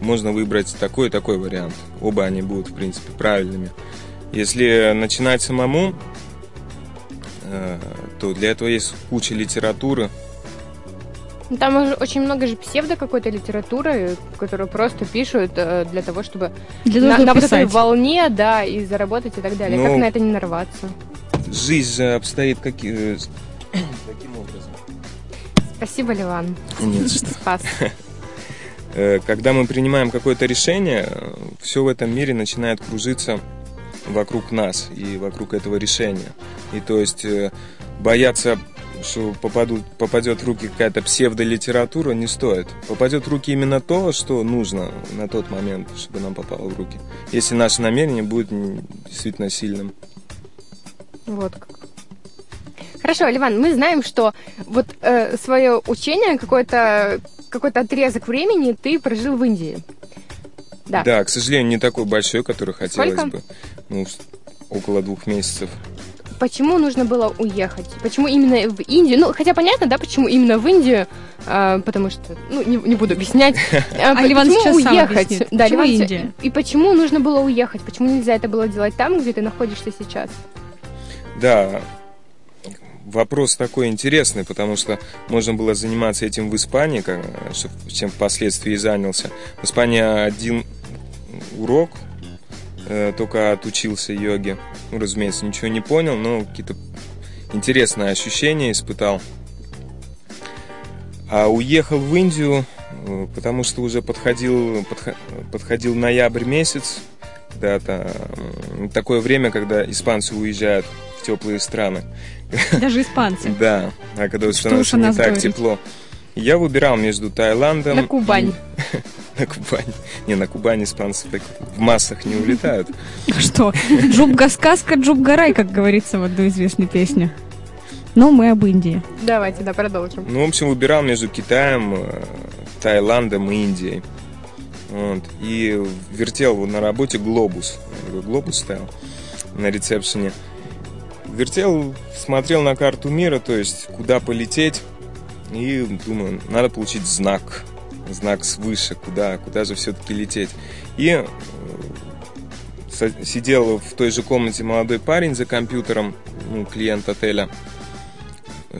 Speaker 6: Можно выбрать такой и такой вариант. Оба они будут, в принципе, правильными. Если начинать самому, э, то для этого есть куча литературы.
Speaker 2: Ну, Там уже очень много же псевдо какой-то литературы, которую просто пишут э, для того, чтобы
Speaker 3: Для того,
Speaker 2: на,
Speaker 3: чтобы
Speaker 2: на вот этой волне, да, и заработать и так далее.
Speaker 6: Ну,
Speaker 2: как на это не нарваться?
Speaker 6: Жизнь же обстоит каки- э, таким образом.
Speaker 2: Спасибо, Ливан.
Speaker 6: Нет, что.
Speaker 2: Спас.
Speaker 6: Э, Когда мы принимаем какое-то решение, все в этом мире начинает кружиться вокруг нас и вокруг этого решения. И то есть э, бояться, что попадут, попадет в руки какая-то псевдолитература, не стоит. Попадет в руки именно то, что нужно на тот момент, чтобы нам попало в руки. Если наше намерение будет действительно сильным.
Speaker 2: Вот как. Хорошо, Ливан, мы знаем, что вот свое учение, какой-то какой-то отрезок времени ты прожил в Индии. Да.
Speaker 6: Да, к сожалению, не такой большой, который хотелось
Speaker 2: Сколько?
Speaker 6: бы. Ну, около двух месяцев.
Speaker 2: Почему нужно было уехать? Почему именно в Индию? Ну, хотя понятно, да, почему именно в Индию, а, потому что, ну, не, не буду объяснять. А,
Speaker 3: А Ливан
Speaker 2: почему
Speaker 3: сейчас сам
Speaker 2: уехать?
Speaker 3: объяснит.
Speaker 2: Да,
Speaker 3: Почему
Speaker 2: Ливан
Speaker 3: Индия?
Speaker 2: И почему нужно было уехать? Почему нельзя это было делать там, где ты находишься сейчас?
Speaker 6: Да, вопрос такой интересный, потому что можно было заниматься этим в Испании, как- чем впоследствии и занялся. В Испании один урок, только отучился йоге. Ну, разумеется, ничего не понял, но какие-то интересные ощущения испытал. А уехал в Индию, э, потому что уже подходил, подхо- подходил ноябрь месяц, да, это м, такое время, когда испанцы уезжают в теплые страны.
Speaker 3: Даже испанцы.
Speaker 6: Да, а когда становится не так тепло. Я выбирал между Таиландом...
Speaker 2: На Кубань.
Speaker 6: На Кубань. Не, на Кубань испанцы так в массах не улетают.
Speaker 3: Что? Джубга сказка, Джубга рай, как говорится в одной известной песне. Но мы об Индии.
Speaker 2: Давайте, да, продолжим.
Speaker 6: Ну, в общем, выбирал между Китаем, э, Таиландом и Индией. Вот. И вертел вот на работе глобус. Глобус стоял на ресепшене. Вертел, смотрел на карту мира, то есть куда полететь. И думаю, надо получить знак. Знак свыше, куда, куда же все-таки лететь. И э, сидел в той же комнате молодой парень за компьютером, ну, клиент отеля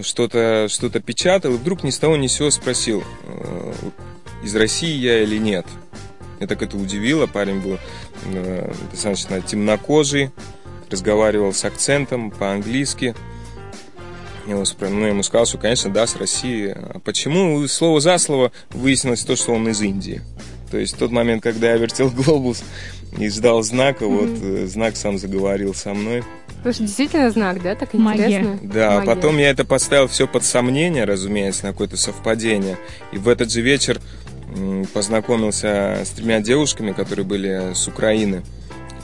Speaker 6: что-то что печатал, и вдруг ни с того ни с сего спросил, э, из России я или нет. Меня так это удивило. Парень был э, достаточно темнокожий, разговаривал с акцентом по-английски. Я его ну, я ему сказал, что, конечно, да, с России. А почему? Слово за слово выяснилось то, что он из Индии. То есть в тот момент, когда я вертел глобус и ждал знака, вот э, знак сам заговорил со мной.
Speaker 2: Слушай, действительно знак, да? Так
Speaker 3: Магия.
Speaker 2: интересно.
Speaker 6: Да, а
Speaker 2: Магия.
Speaker 6: потом я это поставил все под сомнение, разумеется, на какое-то совпадение. И в этот же вечер познакомился с тремя девушками, которые были с Украины.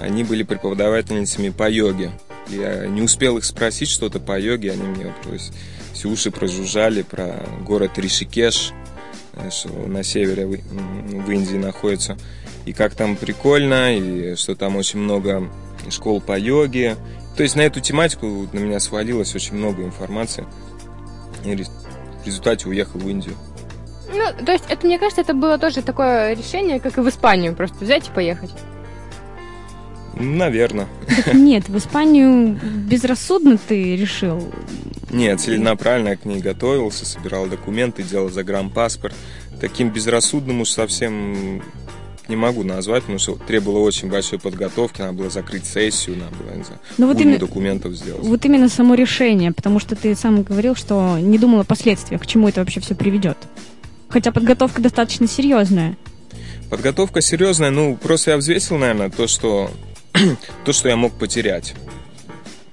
Speaker 6: Они были преподавательницами по йоге. Я не успел их спросить что-то по йоге, они мне вот, то есть, все уши прожужжали про город Ришикеш, э, что на севере в, Индии находится. И как там прикольно, и что там очень много школ по йоге. То есть на эту тематику на меня свалилось очень много информации. И в результате уехал в Индию.
Speaker 2: Ну, то есть, это, мне кажется, это было тоже такое решение, как и в Испанию, просто взять и поехать.
Speaker 6: Наверное.
Speaker 3: Так нет, в Испанию безрассудно ты решил.
Speaker 6: Нет, целенаправленно я к ней готовился, собирал документы, делал загранпаспорт. Таким безрассудным уж совсем не могу назвать, потому что требовало очень большой подготовки, надо было закрыть сессию, надо было, не знаю,
Speaker 3: Ну вот именно-
Speaker 6: документов сделать.
Speaker 3: Вот именно само решение, потому что ты сам говорил, что не думал о последствиях, к чему это вообще все приведет. Хотя подготовка достаточно серьезная.
Speaker 6: Подготовка серьезная, ну, просто я взвесил, наверное, то, что, то, что я мог потерять.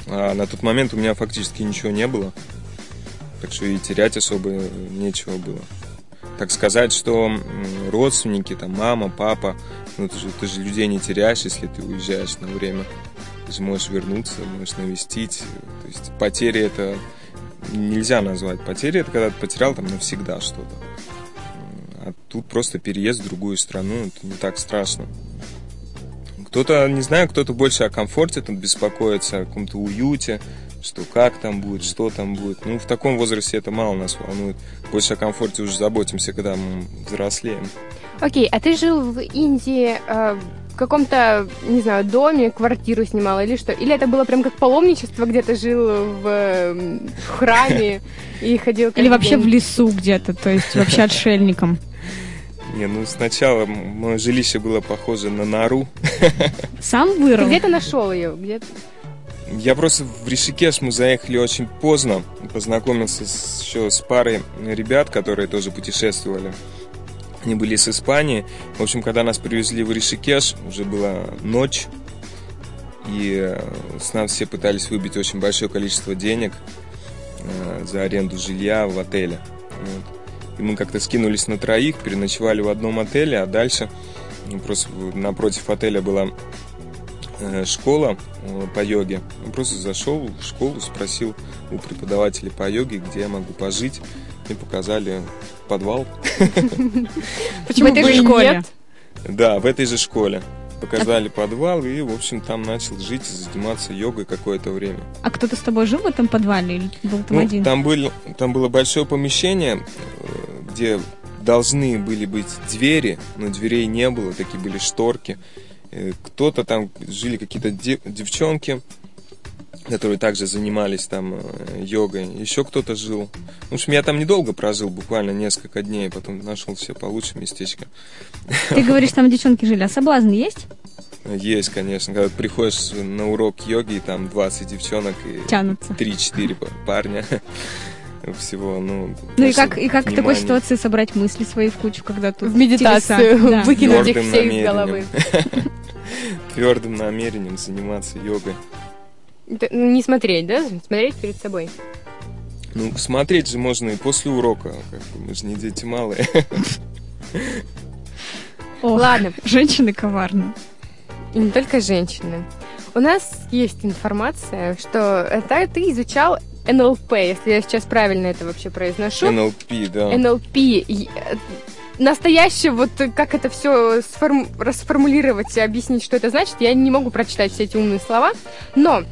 Speaker 6: А на тот момент у меня фактически ничего не было. Так что и терять особо нечего было. Так сказать, что родственники, там, мама, папа, ну ты же, ты же людей не теряешь, если ты уезжаешь на время. Ты же можешь вернуться, можешь навестить. То есть потери это нельзя назвать. Потери это когда ты потерял там навсегда что-то. А тут просто переезд в другую страну, это не так страшно. Кто-то, не знаю, кто-то больше о комфорте тут беспокоится, о каком-то уюте, что как там будет, что там будет. Ну, в таком возрасте это мало нас волнует. Больше о комфорте уже заботимся, когда мы взрослеем.
Speaker 2: Окей, а ты жил в Индии э, в каком-то, не знаю, доме, квартиру снимал или что? Или это было прям как паломничество, где ты жил в, э, в храме и ходил
Speaker 3: Или вообще в лесу где-то, то есть вообще отшельником.
Speaker 6: Не, ну сначала мое жилище было похоже на нору.
Speaker 3: Сам
Speaker 2: Ты
Speaker 3: вырыл?
Speaker 2: где ты нашел ее? Где?
Speaker 6: Я просто в Ришикеш мы заехали очень поздно. Познакомился с- еще с парой ребят, которые тоже путешествовали. Они были с Испании. В общем, когда нас привезли в Ришикеш, уже была ночь. И э, с нас все пытались выбить очень большое количество денег э, за аренду жилья в отеле. Вот. И мы как-то скинулись на троих, переночевали в одном отеле, а дальше ну, просто напротив отеля была э, школа э, по йоге. Я просто зашел в школу, спросил у преподавателя по йоге, где я могу пожить. Мне показали подвал.
Speaker 2: Почему
Speaker 3: в этой же школе.
Speaker 6: Да, в этой же школе. Показали подвал и, в общем, там начал жить и заниматься йогой какое-то время.
Speaker 3: А кто-то с тобой жил в этом подвале или был там
Speaker 6: Ну,
Speaker 3: один?
Speaker 6: там, были, там было большое помещение, э, где должны были быть двери, но дверей не было, такие были шторки. Э, Кто-то там жили какие-то де- девчонки, которые также занимались там э, йогой. Еще кто-то жил. В общем, я там недолго прожил, буквально несколько дней, потом нашел себе получше местечко.
Speaker 3: Ты говоришь, там девчонки жили, а соблазн есть?
Speaker 6: Есть, конечно, когда приходишь на урок йоги, и там 20 девчонок и
Speaker 3: Тянутся.
Speaker 6: 3-4 па- парня всего, ну...
Speaker 3: Ну и как, и как в такой ситуации собрать мысли свои в кучу, когда тут
Speaker 2: В медитацию
Speaker 3: телеса? Да.
Speaker 2: выкинуть их все из
Speaker 6: намерением.
Speaker 2: головы.
Speaker 6: Твердым намерением заниматься йогой.
Speaker 2: Ну, Не смотреть, да? Смотреть перед собой.
Speaker 6: Ну, смотреть же можно и после урока, как бы, мы же не дети малые.
Speaker 3: Ох,
Speaker 2: Ладно,
Speaker 3: женщины коварны.
Speaker 2: и не только женщины. У нас есть информация, что это ты изучал НЛП, если я сейчас правильно это вообще произношу.
Speaker 6: НЛП, да.
Speaker 2: НЛП. Э, Настоящее, вот как это все расформулировать и объяснить, что это значит, я не могу прочитать все эти умные слова. Но,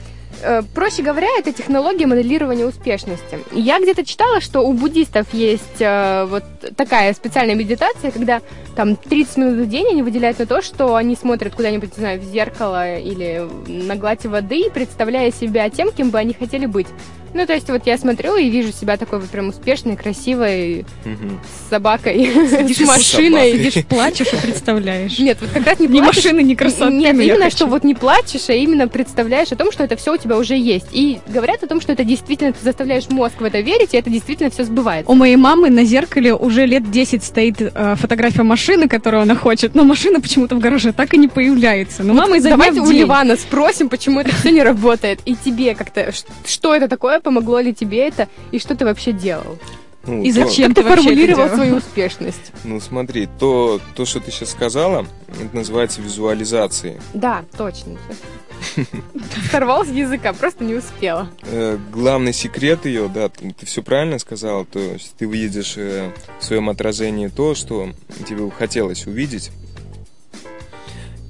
Speaker 2: проще говоря, это технология моделирования успешности. Я где-то читала, что у буддистов есть э, вот такая специальная медитация, когда там 30 минут в день они выделяют на то, что они смотрят куда-нибудь, не знаю, в зеркало или на гладь воды, представляя себя тем, кем бы они хотели быть. Ну, то есть вот я смотрю и вижу себя такой вот прям успешной, красивой,
Speaker 6: Мгм.
Speaker 2: с собакой,
Speaker 3: Сидишь
Speaker 2: с машиной.
Speaker 3: Сидишь, плачешь и представляешь.
Speaker 2: Нет, вот как раз не
Speaker 3: Ни
Speaker 2: плачешь.
Speaker 3: машины, ни красоты.
Speaker 2: Нет, именно
Speaker 3: хочу.
Speaker 2: что вот не плачешь, а именно представляешь о том, что это все у тебя уже есть. И говорят о том, что это действительно, ты заставляешь мозг в это верить, и это действительно все сбывается.
Speaker 3: У моей мамы на зеркале уже лет 10 стоит э, фотография машины, которую она хочет, но машина почему-то в гараже так и не появляется. Но мама изо дня
Speaker 2: Давайте у. Ливана спросим, почему это все не работает. И тебе как-то, что это такое, помогло ли тебе это, и что ты вообще делал?
Speaker 6: Ну,
Speaker 3: И
Speaker 6: то-
Speaker 3: зачем
Speaker 2: Как ты
Speaker 3: ты это
Speaker 2: формулировал
Speaker 3: делал?
Speaker 2: свою успешность?
Speaker 6: Ну, смотри, то, то, что ты сейчас сказала, это называется визуализацией.
Speaker 2: Да, точно. Сорвал с языка, просто не успела.
Speaker 6: Э, главный секрет ее, да, ты, все правильно сказал, то есть ты увидишь э, в своем отражении то, что тебе бы хотелось увидеть.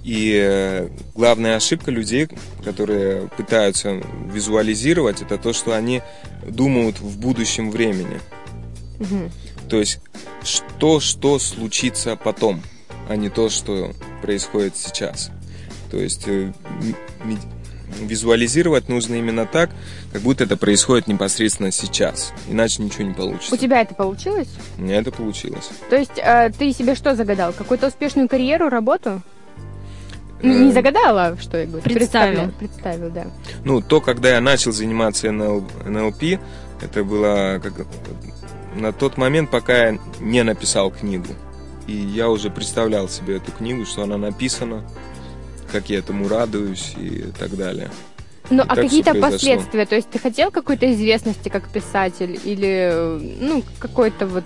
Speaker 6: И э, главная ошибка людей, которые пытаются визуализировать, это то, что они думают в будущем времени.
Speaker 2: Мгм.
Speaker 6: То есть что, что случится потом, а не то, что происходит сейчас. То есть э, визуализировать нужно именно так, как будто это происходит непосредственно сейчас. Иначе ничего не получится.
Speaker 2: У тебя это получилось?
Speaker 6: У меня это получилось.
Speaker 2: То есть э, ты себе что загадал? Какую-то успешную карьеру, работу? Ну,
Speaker 6: Э,
Speaker 2: Не загадала, что я говорю?
Speaker 3: Представил.
Speaker 2: Представил, да.
Speaker 6: Ну, то, когда я начал заниматься НЛ, НЛП, это было как, на тот момент, пока я не написал книгу. И я уже представлял себе эту книгу, что она написана, как я этому радуюсь и так далее.
Speaker 2: Ну,
Speaker 6: И
Speaker 2: а какие-то последствия? То есть ты хотел какой-то известности как писатель или, ну, какой-то вот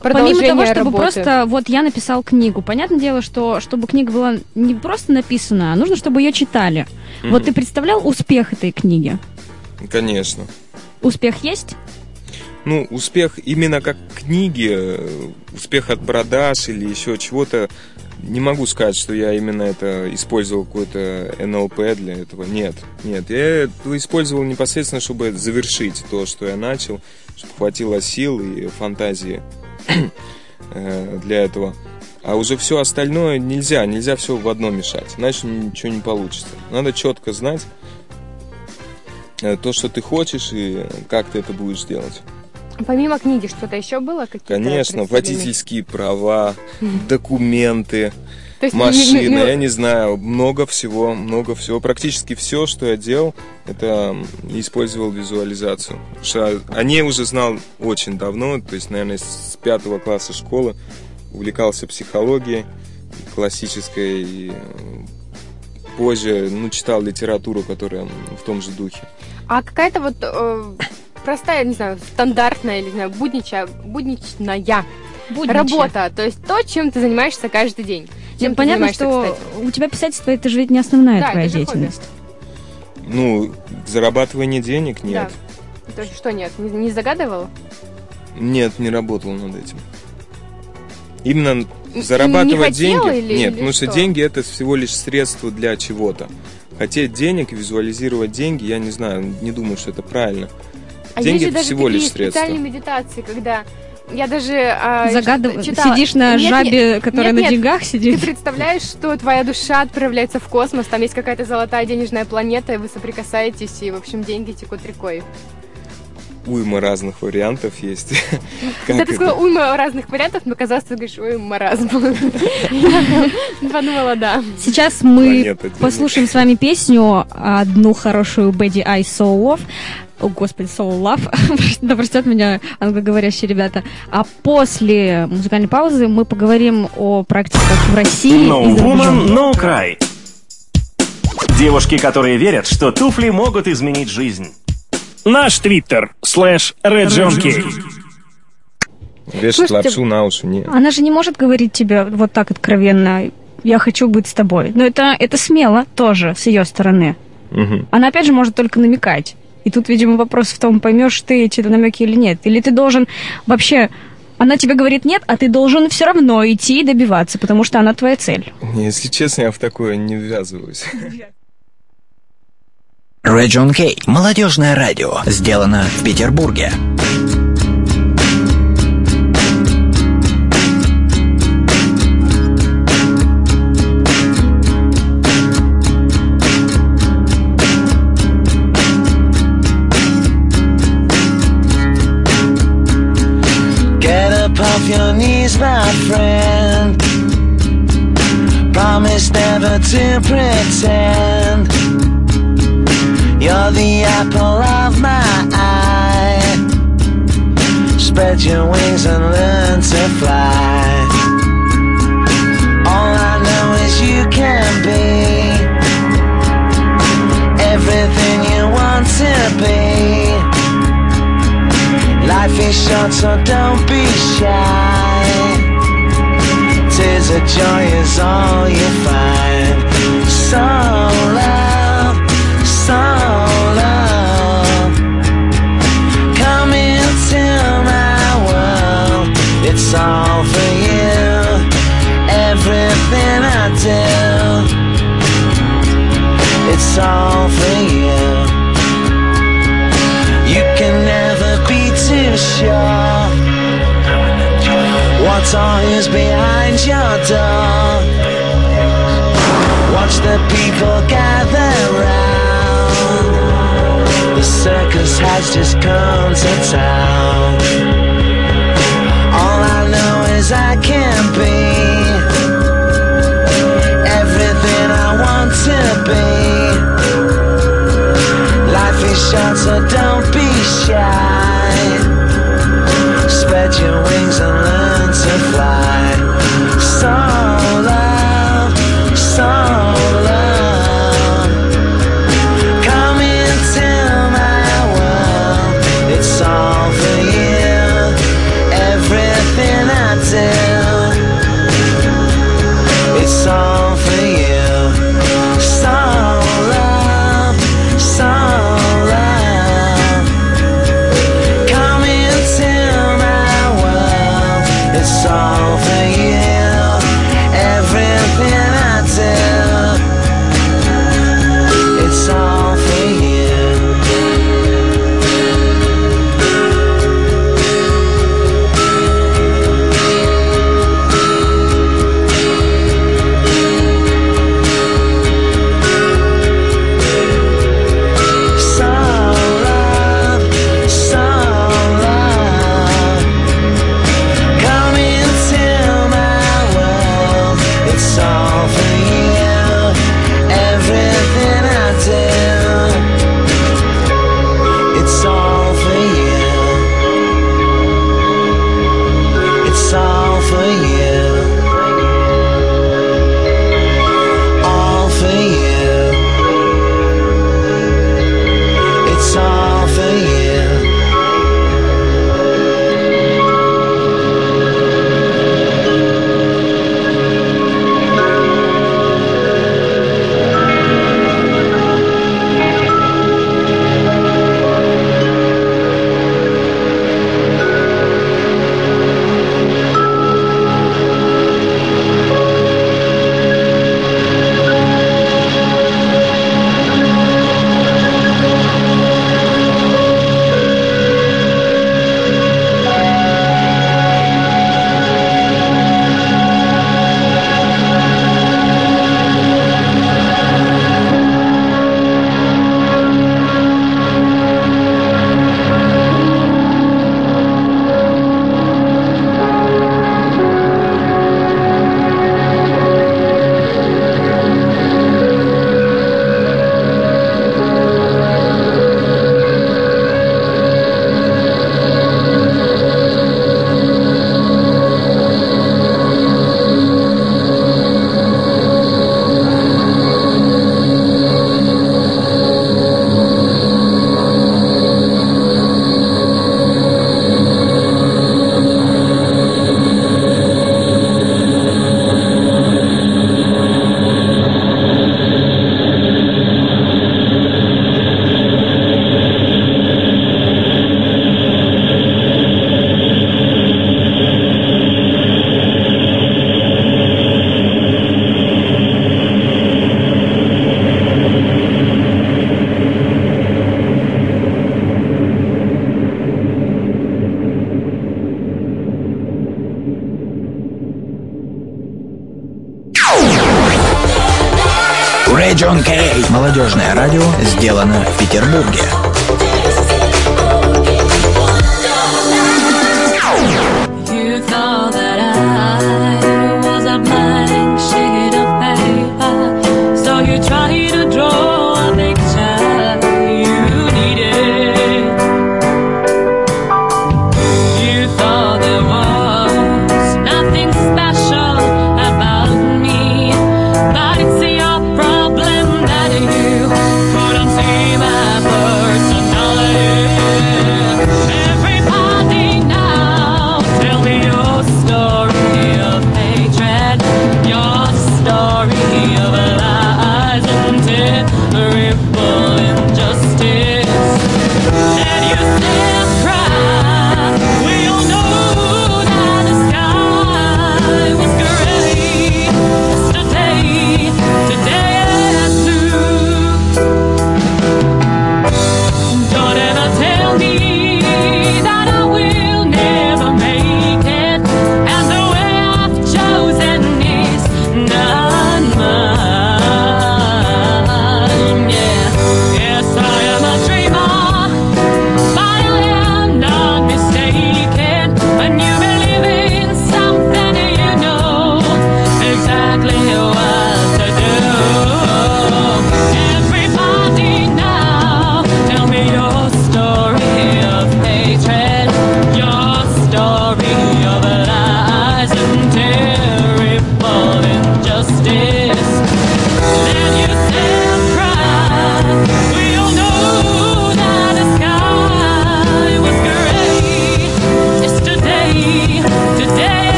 Speaker 3: Помимо того, чтобы
Speaker 2: работы?
Speaker 3: просто вот я написал книгу. Понятное дело, что чтобы книга была не просто написана, а нужно, чтобы ее читали. Вот ты представлял успех этой книги?
Speaker 6: Конечно.
Speaker 3: Успех есть?
Speaker 6: Ну, успех именно как книги, э, успех от продаж или еще чего-то, не могу сказать, что я именно это использовал какой-то НЛП для этого. Нет, нет. Я это использовал непосредственно, чтобы завершить то, что я начал, чтобы хватило сил и фантазии э, для этого. А уже все остальное нельзя, нельзя все в одно мешать, иначе ничего не получится. Надо четко знать э, то, что ты хочешь и как ты это будешь делать.
Speaker 2: Помимо книги что-то еще было? Какие-то
Speaker 6: Конечно, водительские права, документы, машины, я не знаю, много всего, много всего. Практически все, что я делал, это использовал визуализацию. О ней уже знал очень давно, то есть, наверное, с пятого класса школы увлекался психологией классической и позже ну, читал литературу, которая в том же духе.
Speaker 2: А какая-то вот э, простая, не знаю, стандартная или, не знаю, будничая, будничная
Speaker 3: Будничья.
Speaker 2: работа, то есть то, чем ты занимаешься каждый день. Чем ты
Speaker 3: Понятно, что
Speaker 2: кстати?
Speaker 3: у тебя писательство это же ведь не основная
Speaker 2: Да,
Speaker 3: твоя
Speaker 2: это же хобби.
Speaker 3: деятельность.
Speaker 6: Ну, зарабатывание денег нет.
Speaker 2: Да. То есть что нет, не, не загадывал?
Speaker 6: Нет, не работал над этим. Именно
Speaker 2: не
Speaker 6: зарабатывать
Speaker 2: хотел
Speaker 6: деньги.
Speaker 2: или-
Speaker 6: Нет,
Speaker 2: или
Speaker 6: потому что
Speaker 2: что?
Speaker 6: деньги это всего лишь средство для чего-то. Хотеть денег, визуализировать деньги, я не знаю, не думаю, что это правильно.
Speaker 2: А
Speaker 6: деньги это
Speaker 2: даже
Speaker 6: всего
Speaker 2: такие
Speaker 6: лишь средство.
Speaker 2: специальные медитации, когда я даже а,
Speaker 3: Загадыв-
Speaker 2: читала-
Speaker 3: Сидишь на
Speaker 2: Нет, нет,
Speaker 3: жабе, которая
Speaker 2: нет,
Speaker 3: на
Speaker 2: нет.
Speaker 3: деньгах
Speaker 2: Ты
Speaker 3: сидит.
Speaker 2: представляешь, что твоя душа отправляется в космос, там есть какая-то золотая денежная планета, и вы соприкасаетесь, и, в общем, деньги текут рекой.
Speaker 6: Уйма разных вариантов есть.
Speaker 2: Когда ты сказала уйма разных вариантов, мне казалось, ты говоришь, ой, маразм. Подумала, да.
Speaker 3: Сейчас мы послушаем с вами песню одну хорошую Бэдди Ай Soul Love. О, господи, Soul Love. да простят меня англоговорящие ребята. А после музыкальной паузы мы поговорим о практиках в России
Speaker 5: No
Speaker 3: и
Speaker 5: woman, no cry. Девушки, которые верят, что туфли могут изменить жизнь. Наш твиттер слэш reджонкей.
Speaker 6: Вешать лапшу на уши, нет.
Speaker 3: Она же не может говорить тебе вот так откровенно «я хочу быть с тобой». Но это, это смело тоже с ее стороны.
Speaker 6: Мгм.
Speaker 3: Она опять же может только намекать. И тут, видимо, вопрос в том, поймешь ты эти намеки или нет. Или ты должен вообще... Она тебе говорит нет, а ты должен все равно идти и добиваться, потому что она твоя цель.
Speaker 6: Если честно, я в такое не ввязываюсь.
Speaker 1: Region K. Молодежное радио. Сделано в Петербурге.
Speaker 8: Get up off your knees, my friend. Promise never to pretend. You're the apple of my eye. Spread your wings and learn to fly. All I know is you can be everything you want to be. Life is short, so don't be shy. Tears of joy is all you find. So love, It's all for you. Everything I do. It's all for you. You can never be too sure What all is behind your door Watch the people gather round The circus has just come to town is I can be Everything I want to be Life is short, so don't be shy. Spread your wings and learn to fly.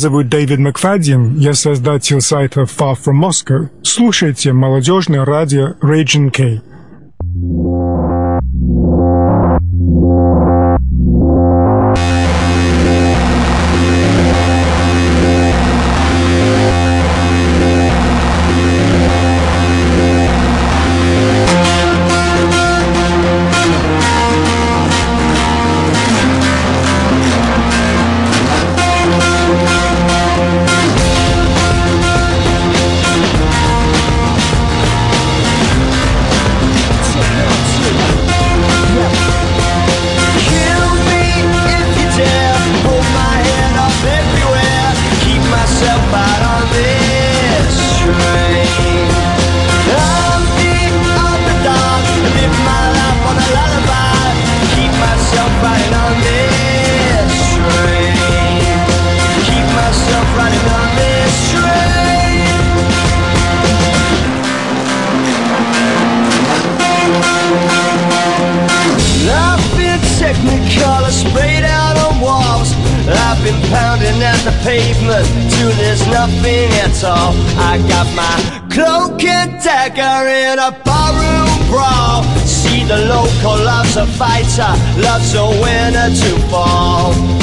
Speaker 9: зовут Дэвид Макфадин, я создатель сайта Far From Moscow. Слушайте молодежное радио Region K.
Speaker 8: fighter loves a winner to fall.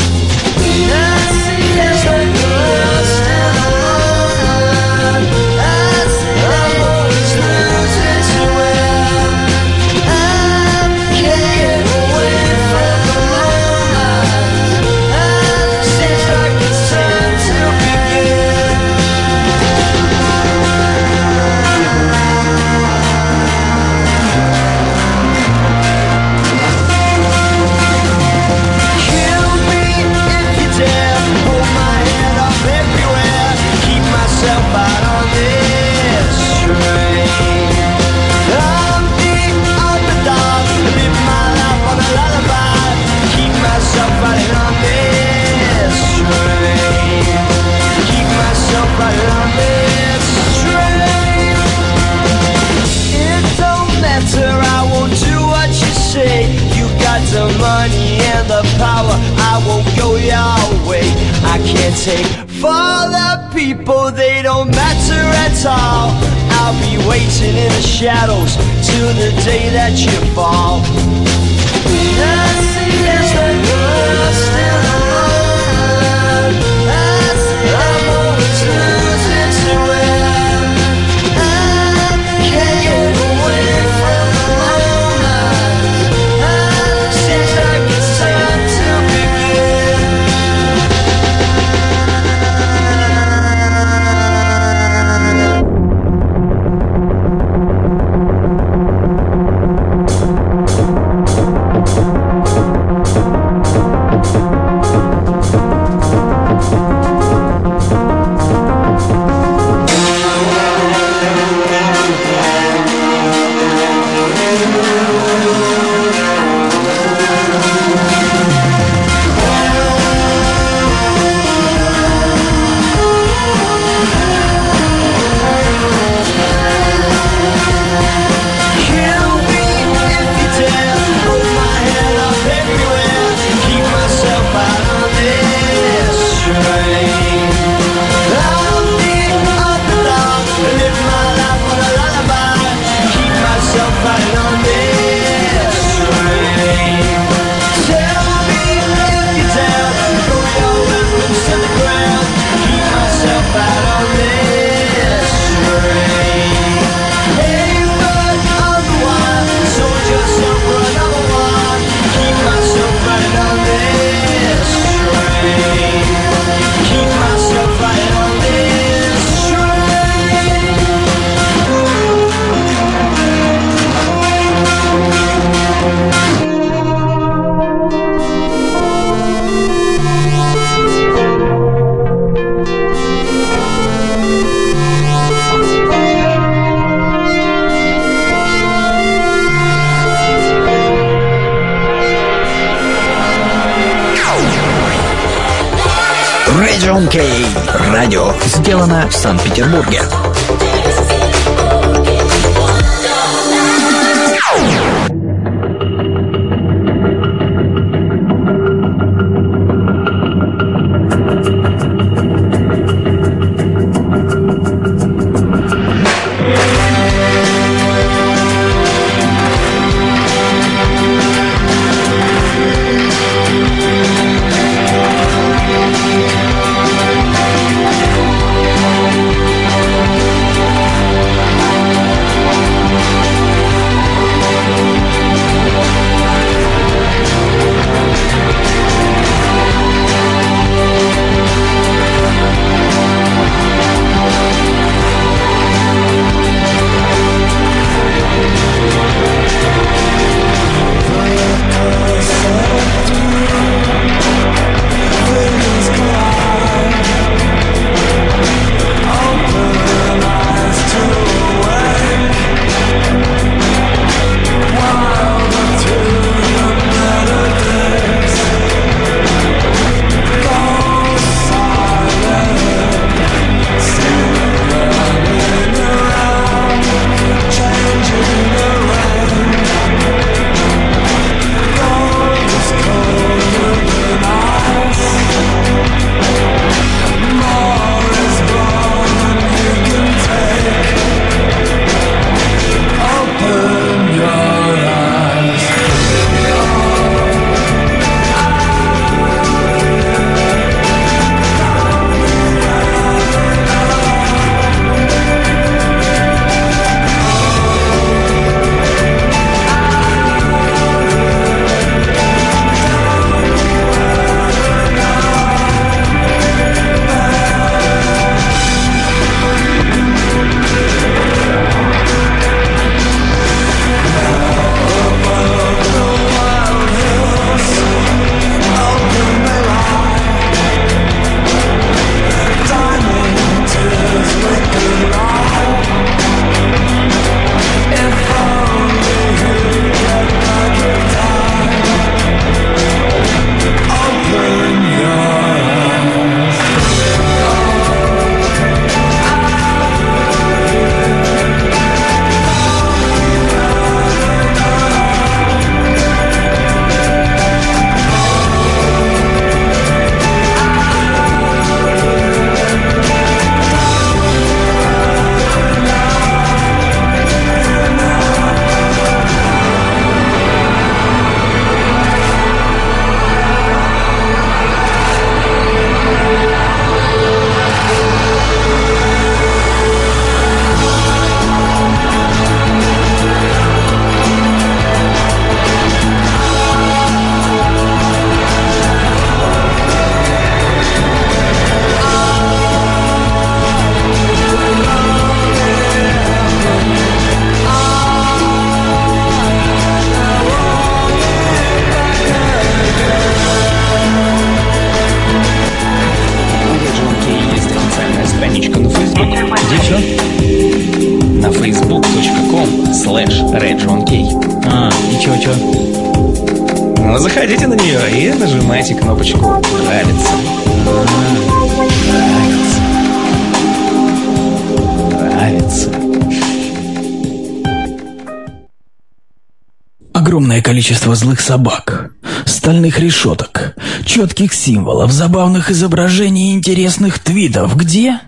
Speaker 1: Собак, стальных решеток, четких символов, забавных изображений и интересных твитов. Где?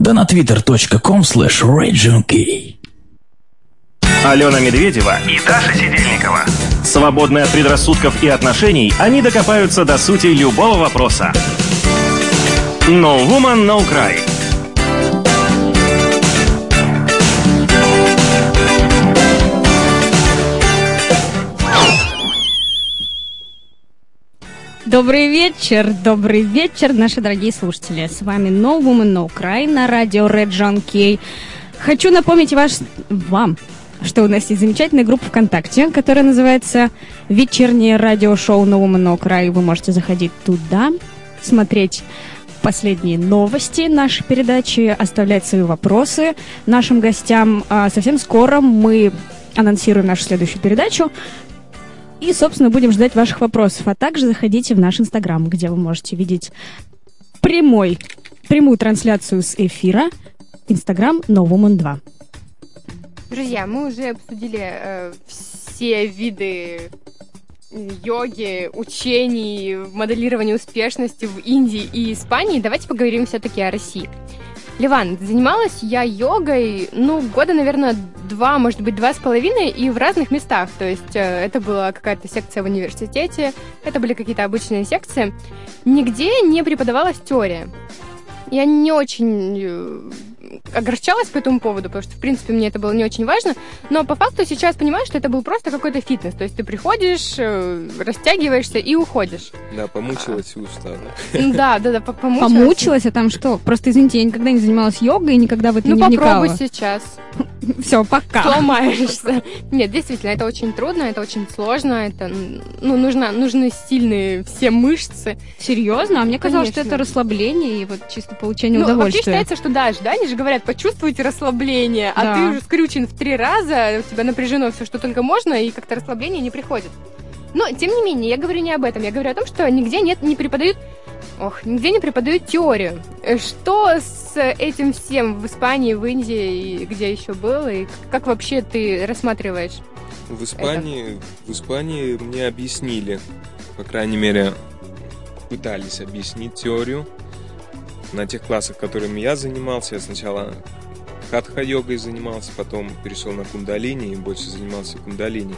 Speaker 1: Да на twitter.com slash RagingKey.
Speaker 5: Алена Медведева и Даша Сидельникова. Свободные от предрассудков и отношений, они докопаются до сути любого вопроса. No Woman, No Cry.
Speaker 3: Добрый вечер, добрый вечер, наши дорогие слушатели. С вами No Woman No Cry на радио Red John Key. Хочу напомнить ваш, вам, что у нас есть замечательная группа ВКонтакте, которая называется «Вечернее радиошоу No Woman No Cry». Вы можете заходить туда, смотреть последние новости нашей передачи, оставлять свои вопросы нашим гостям. А совсем скоро мы анонсируем нашу следующую передачу. И, собственно, будем ждать ваших вопросов. А также заходите в наш Инстаграм, где вы можете видеть прямой, прямую трансляцию с эфира. Инстаграм Woman 2.
Speaker 2: Друзья, мы уже обсудили э, все виды йоги, учений, моделирования успешности в Индии и Испании. Давайте поговорим все-таки о России. Ливан, занималась я йогой, ну, года, наверное, два, может быть, два с половиной, и в разных местах. То есть э, это была какая-то секция в университете, это были какие-то обычные секции. Нигде не преподавалась теория. Я не очень э, огорчалась по этому поводу, потому что, в принципе, мне это было не очень важно. Но по факту сейчас понимаю, что это был просто какой-то фитнес. То есть ты приходишь, э, растягиваешься и уходишь.
Speaker 6: Да, помучилась и устала.
Speaker 2: Да, да, да, по- помучилась.
Speaker 3: Помучилась, а там что? Просто извините, я никогда не занималась йогой и никогда в это
Speaker 2: Ну,
Speaker 3: не
Speaker 2: попробуй
Speaker 3: вникала.
Speaker 2: сейчас.
Speaker 3: Все, пока.
Speaker 2: Сломаешься. Нет, действительно, это очень трудно, это очень сложно, это, ну, нужно, нужны сильные все мышцы.
Speaker 3: Серьезно? А мне казалось, что это расслабление и вот чисто получение
Speaker 2: Ну, вообще
Speaker 3: удовольствия.
Speaker 2: считается, что да, да, они же говорят, почувствуйте расслабление, а
Speaker 3: Да.
Speaker 2: ты уже скрючен в три раза, у тебя напряжено все, что только можно, и как-то расслабление не приходит. Но, тем не менее, я говорю не об этом, я говорю о том, что нигде нет, не преподают, ох, нигде не преподают теорию. Э, Что с этим всем в Испании, в Индии, и где еще был, и как вообще ты рассматриваешь?
Speaker 6: В Испании, в Испании мне объяснили, по крайней мере, пытались объяснить теорию. На тех классах, которыми я занимался, я сначала хатха-йогой занимался, потом перешел на кундалини и больше занимался кундалини.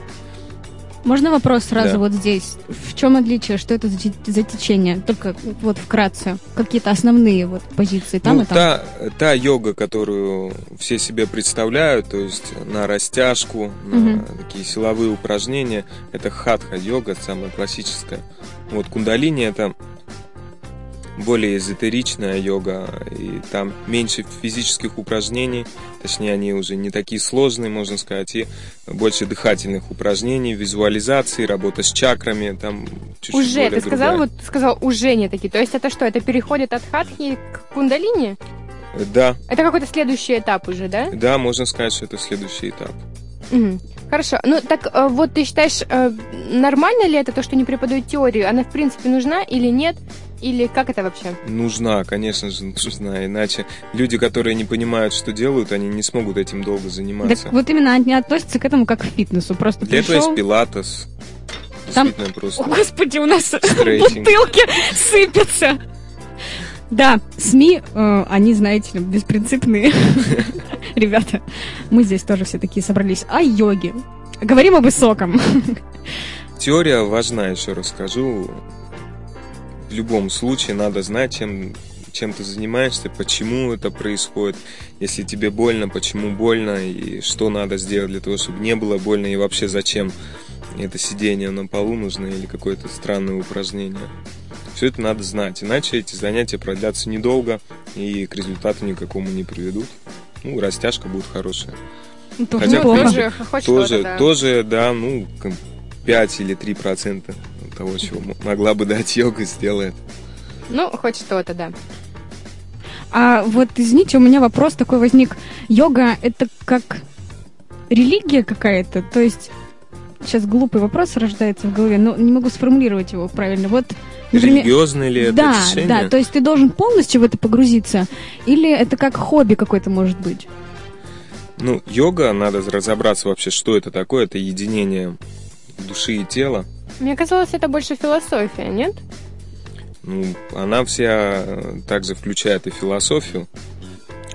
Speaker 3: Можно вопрос сразу
Speaker 6: Да.
Speaker 3: вот здесь? В чем отличие? Что это за, те- за течение? Только вот вкратце. Какие-то основные вот позиции там
Speaker 6: ну,
Speaker 3: и там.
Speaker 6: та, та йога, которую все себе представляют, то есть на растяжку, на
Speaker 3: Мгм.
Speaker 6: такие силовые упражнения, это хатха-йога, самая классическая. Вот кундалини это более эзотеричная йога, и там меньше физических упражнений, точнее они уже не такие сложные, можно сказать, и больше дыхательных упражнений, визуализации, работа с чакрами, там чуть-чуть
Speaker 2: уже, ты сказал,
Speaker 6: другая.
Speaker 2: вот сказал, уже не такие. То есть это что, это переходит от хатхи к кундалини?
Speaker 6: Да,
Speaker 2: Это какой-то следующий этап уже, да?
Speaker 6: да, можно сказать, что это следующий этап.
Speaker 2: Мгм. Хорошо. Ну, так э, вот ты считаешь, э, нормально ли это то, что не преподают теорию? Она, в принципе, нужна или нет? Или как это вообще?
Speaker 6: Нужна, конечно же, нужна. Иначе люди, которые не понимают, что делают, они не смогут этим долго заниматься.
Speaker 3: Так вот именно они относятся к этому как к фитнесу. Просто
Speaker 6: Для этого
Speaker 3: пришел...
Speaker 6: есть пилатес.
Speaker 3: Там-
Speaker 6: Действительно
Speaker 3: О,
Speaker 6: просто.
Speaker 3: господи, у нас бутылки сыпятся. Да, СМИ, э, они, знаете ли, беспринципные. Ребята, мы здесь тоже все такие собрались. О йоге. Говорим об высоком.
Speaker 6: Теория важна, еще раз скажу. В любом случае надо знать, чем, чем ты занимаешься, почему это происходит. Если тебе больно, почему больно, и что надо сделать для того, чтобы не было больно, и вообще зачем это сидение на полу нужно или какое-то странное упражнение. Все это надо знать, иначе эти занятия продлятся недолго и к результату никакому не приведут. Ну, растяжка будет хорошая.
Speaker 3: Тоже
Speaker 6: Хотя
Speaker 2: тоже
Speaker 6: тоже,
Speaker 2: да.
Speaker 6: тоже, да, ну, к- 5 или 3 процента того, чего могла бы дать йога, сделает.
Speaker 2: Ну, хоть что-то, да.
Speaker 3: А вот, извините, у меня вопрос такой возник. Йога — это как религия какая-то? То есть сейчас глупый вопрос рождается в голове, но не могу сформулировать его правильно. Вот, например,
Speaker 6: Религиозное ли это
Speaker 3: да,
Speaker 6: решение?
Speaker 3: да, то есть ты должен полностью в это погрузиться, или это как хобби какое-то может быть?
Speaker 6: Ну, йога, надо разобраться вообще, что это такое. Это единение души и тела.
Speaker 2: Мне казалось, это больше философия, нет?
Speaker 6: Ну, она вся э, также включает и философию.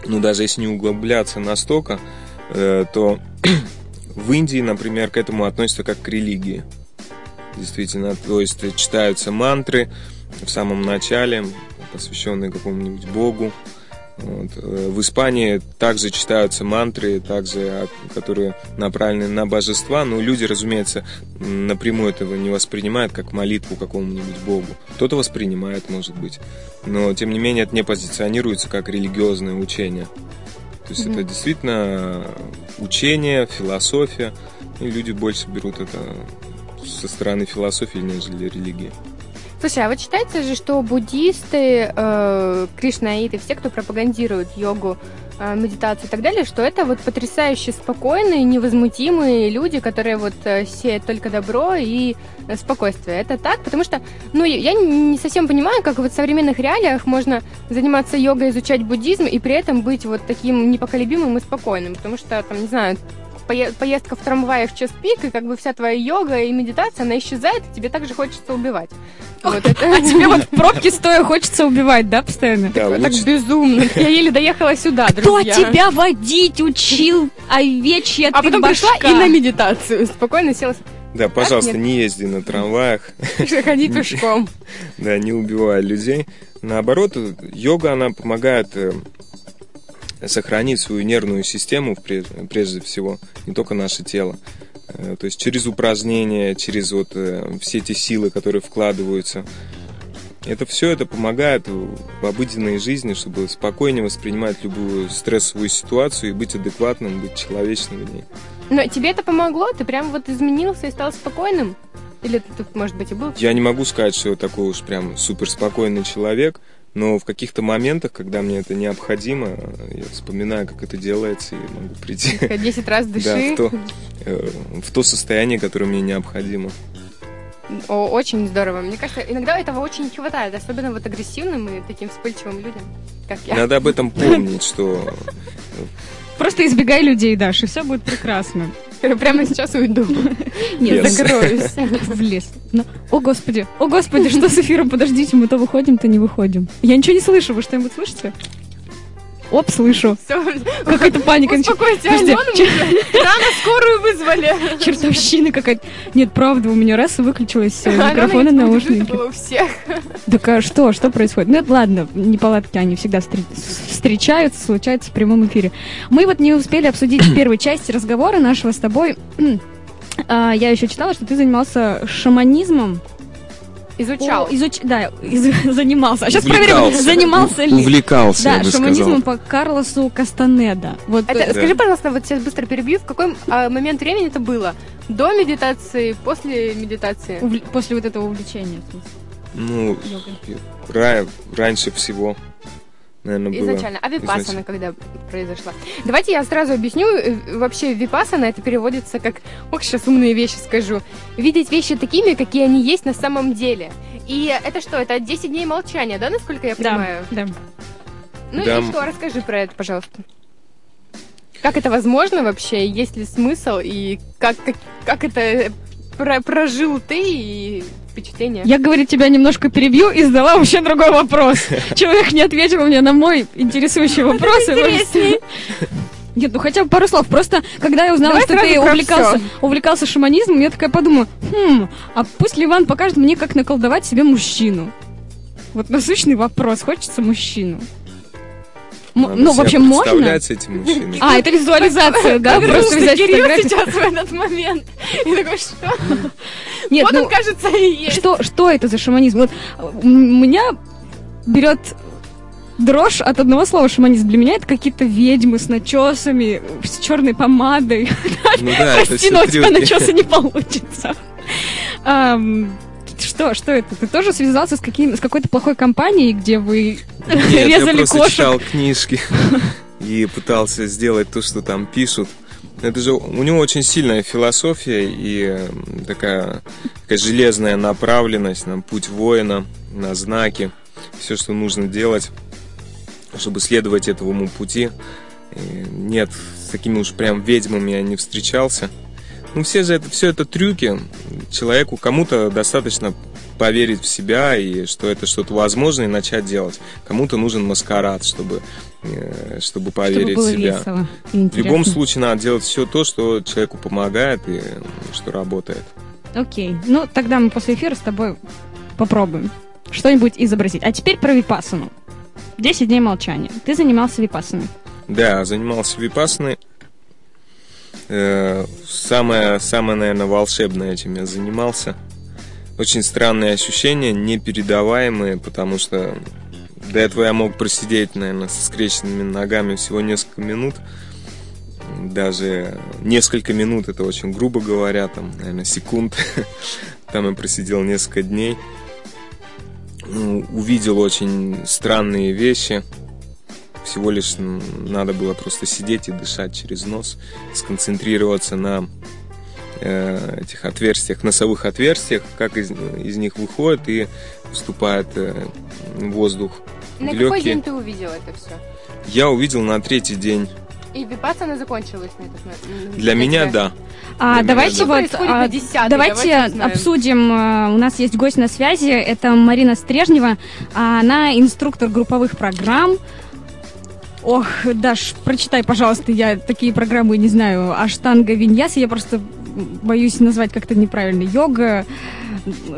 Speaker 6: Ну, даже если не углубляться настолько, э, то в Индии, например, к этому относятся как к религии. Действительно, то есть читаются мантры в самом начале, посвященные какому-нибудь богу. Вот. Э, В Испании также читаются мантры, также, а, которые направлены на божества, но люди, разумеется, напрямую этого не воспринимают как молитву какому-нибудь богу. Кто-то воспринимает, может быть, но тем не менее это не позиционируется как религиозное учение. То есть это действительно учение, философия, и люди больше берут это со стороны философии, нежели религии.
Speaker 2: Слушай, а вот считается же, что буддисты, э, кришнаиты, все, кто пропагандирует йогу, э, медитацию и так далее, что это вот потрясающе спокойные, невозмутимые люди, которые вот э, сеют только добро и э, спокойствие. Это так? Потому что, ну, я не совсем понимаю, как вот в современных реалиях можно заниматься йогой, изучать буддизм и при этом быть вот таким непоколебимым и спокойным. Потому что, там, не знаю, поездка в трамвае в час пик, и как бы вся твоя йога и медитация, она исчезает, и тебе также хочется убивать. Вот это.
Speaker 3: А тебе вот в пробке стоя хочется убивать, да, постоянно?
Speaker 6: Да,
Speaker 2: Так
Speaker 6: лучше-
Speaker 2: безумно. Я еле доехала сюда,
Speaker 3: Кто
Speaker 2: друзья.
Speaker 3: тебя водить учил, овечья
Speaker 2: А
Speaker 3: ты
Speaker 2: потом пришла
Speaker 3: башка?
Speaker 2: и на медитацию. Спокойно села,
Speaker 6: Да, пожалуйста,
Speaker 2: нет?
Speaker 6: не езди на трамваях,
Speaker 2: ходи пешком.
Speaker 6: да, не убивай людей. Наоборот, йога, она помогает э, сохранить свою нервную систему прежде, всего, не только наше тело. Э, То есть через упражнения, через вот э, все эти силы, которые вкладываются. Это все это помогает в обыденной жизни, чтобы спокойнее воспринимать любую стрессовую ситуацию и быть адекватным, быть человечным в ней.
Speaker 2: Но тебе это помогло? Ты прям вот изменился и стал спокойным? Или ты тут, может быть, и был?
Speaker 6: Я не могу сказать, что я такой уж прям суперспокойный человек, но в каких-то моментах, когда мне это необходимо, я вспоминаю, как это делается, и могу прийти
Speaker 2: Десять раз
Speaker 6: да,
Speaker 2: дыши.
Speaker 6: в, то, э, в то состояние, которое мне необходимо.
Speaker 2: О, очень здорово. Мне кажется, иногда этого очень не хватает, особенно вот агрессивным и таким вспыльчивым людям, как я.
Speaker 6: Надо об этом помнить, что
Speaker 3: Просто избегай людей, Даша, и все будет прекрасно.
Speaker 2: Прямо сейчас уйду.
Speaker 3: Нет.
Speaker 2: Закроюсь.
Speaker 3: в лес. Ну, О, Господи, о, Господи, что с эфиром? Подождите, мы то выходим, то не выходим. Я ничего не слышу, вы что-нибудь слышите? Оп, слышу. Какая-то паника.
Speaker 2: Успокойте, Алену. Рано скорую вызвали.
Speaker 3: Чертовщина какая-то. Нет, правда, у меня раз и выключилось э, микрофон и наушники.
Speaker 2: У всех.
Speaker 3: Так а что, что происходит? Ну, ладно, неполадки, они всегда встр- встречаются, случаются в прямом эфире. Мы вот не успели обсудить в первой части разговора нашего с тобой. А, Я еще читала, что ты занимался шаманизмом.
Speaker 2: Изучал.
Speaker 3: О, изуч- Да, из- занимался. А сейчас проверим, занимался ли.
Speaker 6: увлекался,
Speaker 3: Да, шаманизмом по Карлосу Кастанеда. Вот
Speaker 2: Это,
Speaker 3: э,
Speaker 2: Скажи, пожалуйста, вот сейчас быстро перебью, в какой а, момент времени это было? До медитации, после медитации?
Speaker 3: увл- после вот этого увлечения.
Speaker 6: Ну, ра- раньше всего, наверное, было.
Speaker 2: Изначально. А випасана
Speaker 6: изначально.
Speaker 2: когда произошла? Давайте я сразу объясню. Э, Вообще випасана это переводится как, ох, сейчас умные вещи скажу, видеть вещи такими, какие они есть на самом деле. И это что, это 10 дней молчания, да, насколько я
Speaker 3: Да,
Speaker 2: понимаю?
Speaker 3: да.
Speaker 2: Ну
Speaker 6: Да.
Speaker 2: и что, расскажи про это, пожалуйста. Как это возможно вообще? Есть ли смысл? И как, как, как это про- прожил ты и впечатления?
Speaker 3: Я, говорит, тебя немножко перебью и задала вообще другой вопрос. Человек не ответил мне на мой интересующий вопрос. Нет, ну хотя бы пару слов. Просто, когда я узнала,
Speaker 2: Давай
Speaker 3: что ты увлекался, увлекался шаманизмом, я такая подумала, хм, а пусть Ливан покажет мне, как наколдовать себе мужчину. Вот насущный вопрос. Хочется мужчину. М-
Speaker 6: Надо
Speaker 3: ну,
Speaker 6: себя
Speaker 3: вообще можно?
Speaker 6: этим мужчиной.
Speaker 3: А, это визуализация, да? Просто взять
Speaker 2: Кирилл
Speaker 3: фотографию.
Speaker 2: сейчас в этот момент. И такой, что?
Speaker 3: Нет,
Speaker 2: вот
Speaker 3: ну,
Speaker 2: он, кажется, и есть.
Speaker 3: что, что это за шаманизм? Вот меня берет дрожь от одного слова шаманизм. Для меня это какие-то ведьмы с начесами, с черной помадой.
Speaker 6: Ну да,
Speaker 3: Прости, но у тебя начеса не получится. Что, что это? Ты тоже связался с, каким, с какой-то плохой компанией, где вы
Speaker 6: Нет, я
Speaker 3: резали
Speaker 6: просто
Speaker 3: кошек?
Speaker 6: читал книжки и пытался сделать то, что там пишут. Это же у него очень сильная философия и такая, такая железная направленность на путь воина, на знаки, все, что нужно делать, чтобы следовать этому пути. И нет, с такими уж прям ведьмами я не встречался. Ну, все же это, все это трюки. Человеку кому-то достаточно поверить в себя и что это что-то возможно и начать делать. Кому-то нужен маскарад, чтобы, э, чтобы поверить
Speaker 3: Чтобы было
Speaker 6: в себя.
Speaker 3: весело
Speaker 6: В любом случае надо делать все то, что человеку помогает и что работает.
Speaker 3: Окей. Ну, тогда мы после эфира с тобой попробуем что-нибудь изобразить. А теперь про випассану. 10 дней молчания. Ты занимался випассаной.
Speaker 6: Да, занимался випассаной. Э, Самое, самое, наверное, волшебное, чем я занимался. Очень странные ощущения, непередаваемые, потому что до этого я мог просидеть, наверное, со скрещенными ногами всего несколько минут. Даже несколько минут, это очень грубо говоря, там, наверное, секунд. Там я просидел несколько дней. Ну, Увидел очень странные вещи. Всего лишь надо было просто сидеть и дышать через нос, сконцентрироваться на этих отверстиях, носовых отверстиях, как из, из них выходит и вступает э, воздух
Speaker 2: На
Speaker 6: в
Speaker 2: какой
Speaker 6: легкие.
Speaker 2: день ты увидел это все?
Speaker 6: Я увидел на третий день.
Speaker 2: И випассана закончилась на этот момент?
Speaker 6: Для меня да.
Speaker 3: А,
Speaker 6: Для меня
Speaker 3: давайте
Speaker 6: да.
Speaker 3: вот, а,
Speaker 2: на 10-й,
Speaker 3: давайте
Speaker 2: давайте
Speaker 3: обсудим. а, У нас есть гость на связи, это Марина Стрежнева. а Она инструктор групповых программ. Ох, Даш, прочитай, пожалуйста, я такие программы не знаю. Аштанга, виньяса, я просто боюсь назвать как-то неправильно. Йога,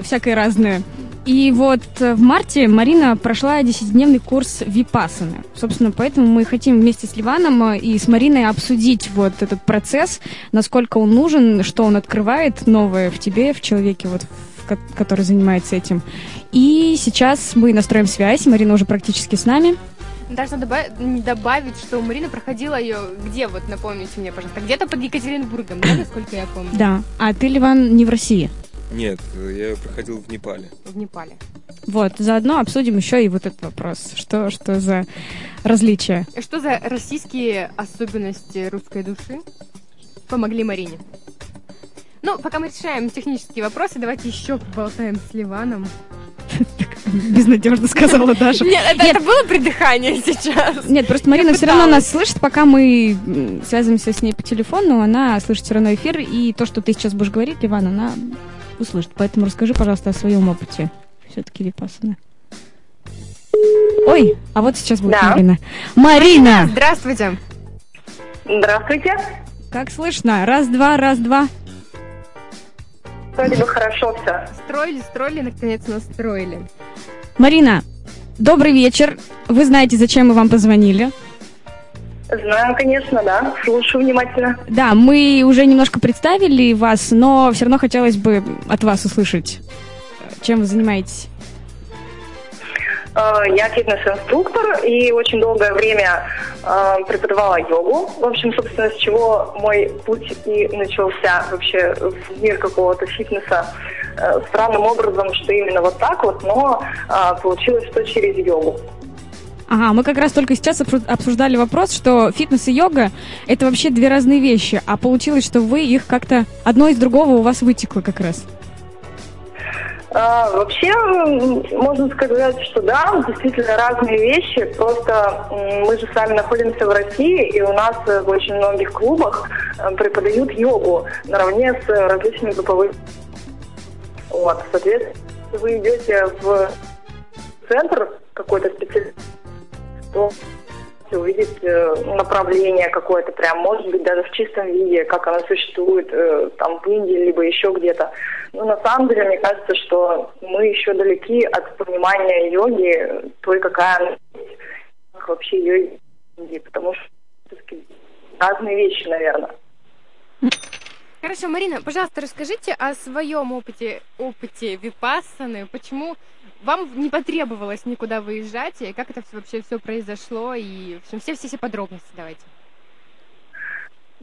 Speaker 3: всякое разное. И вот э, в марте Марина прошла 10-дневный курс Випассаны. Собственно, поэтому мы хотим вместе с Ливаном э, и с Мариной обсудить вот этот процесс, насколько он нужен, что он открывает новое в тебе, в человеке, вот, который занимается этим. И сейчас мы настроим связь, Марина уже практически с нами.
Speaker 2: Даже надо добавить, что Марина проходила ее где, вот напомните мне, пожалуйста, где-то под Екатеринбургом, да, насколько я помню?
Speaker 3: Да. А ты, Ливан, не в России.
Speaker 6: Нет, я ее проходил в Непале.
Speaker 2: В Непале.
Speaker 3: Вот, заодно обсудим еще и вот этот вопрос. Что, что за различия?
Speaker 2: Что за российские особенности русской души помогли Марине? Ну, пока мы решаем технические вопросы, давайте еще поболтаем с Ливаном.
Speaker 3: Безнадежно сказала Даша.
Speaker 2: Нет, это, это было придыхание сейчас.
Speaker 3: Нет, просто Марина все равно нас слышит, пока мы связываемся с ней по телефону, она слышит все равно эфир, и то, что ты сейчас будешь говорить, Иван, она услышит. Поэтому расскажи, пожалуйста, о своем опыте. Все-таки Випассана. Ой, а вот сейчас будет
Speaker 10: Да.
Speaker 3: Марина. Марина!
Speaker 2: Здравствуйте.
Speaker 10: Здравствуйте.
Speaker 3: Как слышно? Раз-два, раз-два.
Speaker 10: Вроде бы хорошо все.
Speaker 2: Строили, строили, наконец настроили.
Speaker 3: Марина, добрый вечер. Вы знаете, зачем мы вам позвонили?
Speaker 10: Знаю, конечно, да. Слушаю внимательно.
Speaker 3: Да, мы уже немножко представили вас, но все равно хотелось бы от вас услышать, чем вы занимаетесь.
Speaker 10: Э, Я фитнес-инструктор и очень долгое время э, преподавала йогу. В общем, собственно, с чего мой путь и начался вообще в мир какого-то фитнеса. Э, Странным образом, что именно вот так вот, но получилось, что через йогу.
Speaker 3: Ага, мы как раз только сейчас обсу- обсуждали вопрос, что фитнес и йога это вообще две разные вещи, а получилось, что вы их как-то одно из другого у вас вытекло как раз.
Speaker 10: А, Вообще, можно сказать, что да, действительно разные вещи. Просто мы же сами находимся в России, и у нас в очень многих клубах э, преподают йогу наравне с различными групповыми. Вот, соответственно, если вы идете в центр какой-то специальный, то увидеть э, направление какое-то прям, может быть, даже в чистом виде, как оно существует э, там в Индии, либо еще где-то. Но на самом деле, мне кажется, что мы еще далеки от понимания йоги, той, какая она есть, как вообще Индии, потому что разные вещи, наверное.
Speaker 2: Хорошо, Марина, пожалуйста, расскажите о своем опыте, опыте випассаны. Почему вам не потребовалось никуда выезжать, и как это вообще все произошло, и в общем, все-все-все подробности давайте.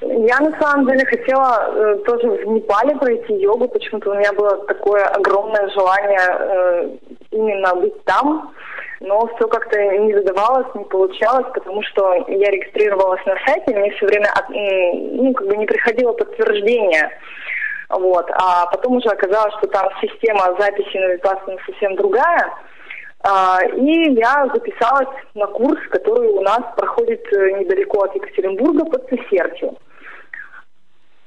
Speaker 10: Я на самом деле хотела э, тоже в Непале пройти йогу, почему-то у меня было такое огромное желание э, именно быть там. но все как-то не задавалось, не получалось, потому что я регистрировалась на сайте, мне все время от- ну, как бы не приходило подтверждение. Вот. А потом уже оказалось, что там система записи на Випассану совсем другая. А, И я записалась на курс, который у нас проходит э, недалеко от Екатеринбурга под Цесертью.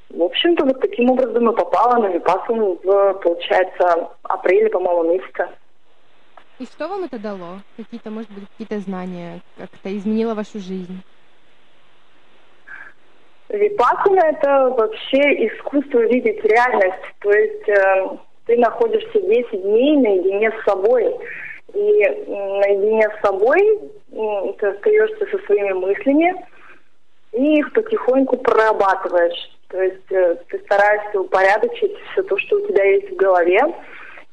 Speaker 10: В общем-то, вот таким образом и попала на Випассану в, получается, апреле, по-моему, месяца.
Speaker 2: И что вам это дало? Какие-то, может быть, какие-то знания? Как это изменило вашу жизнь?
Speaker 10: Випассана – это вообще искусство видеть реальность. То есть э, ты находишься 10 дней наедине с собой. И наедине с собой ты остаешься со своими мыслями и их потихоньку прорабатываешь. То есть э, ты стараешься упорядочить все то, что у тебя есть в голове.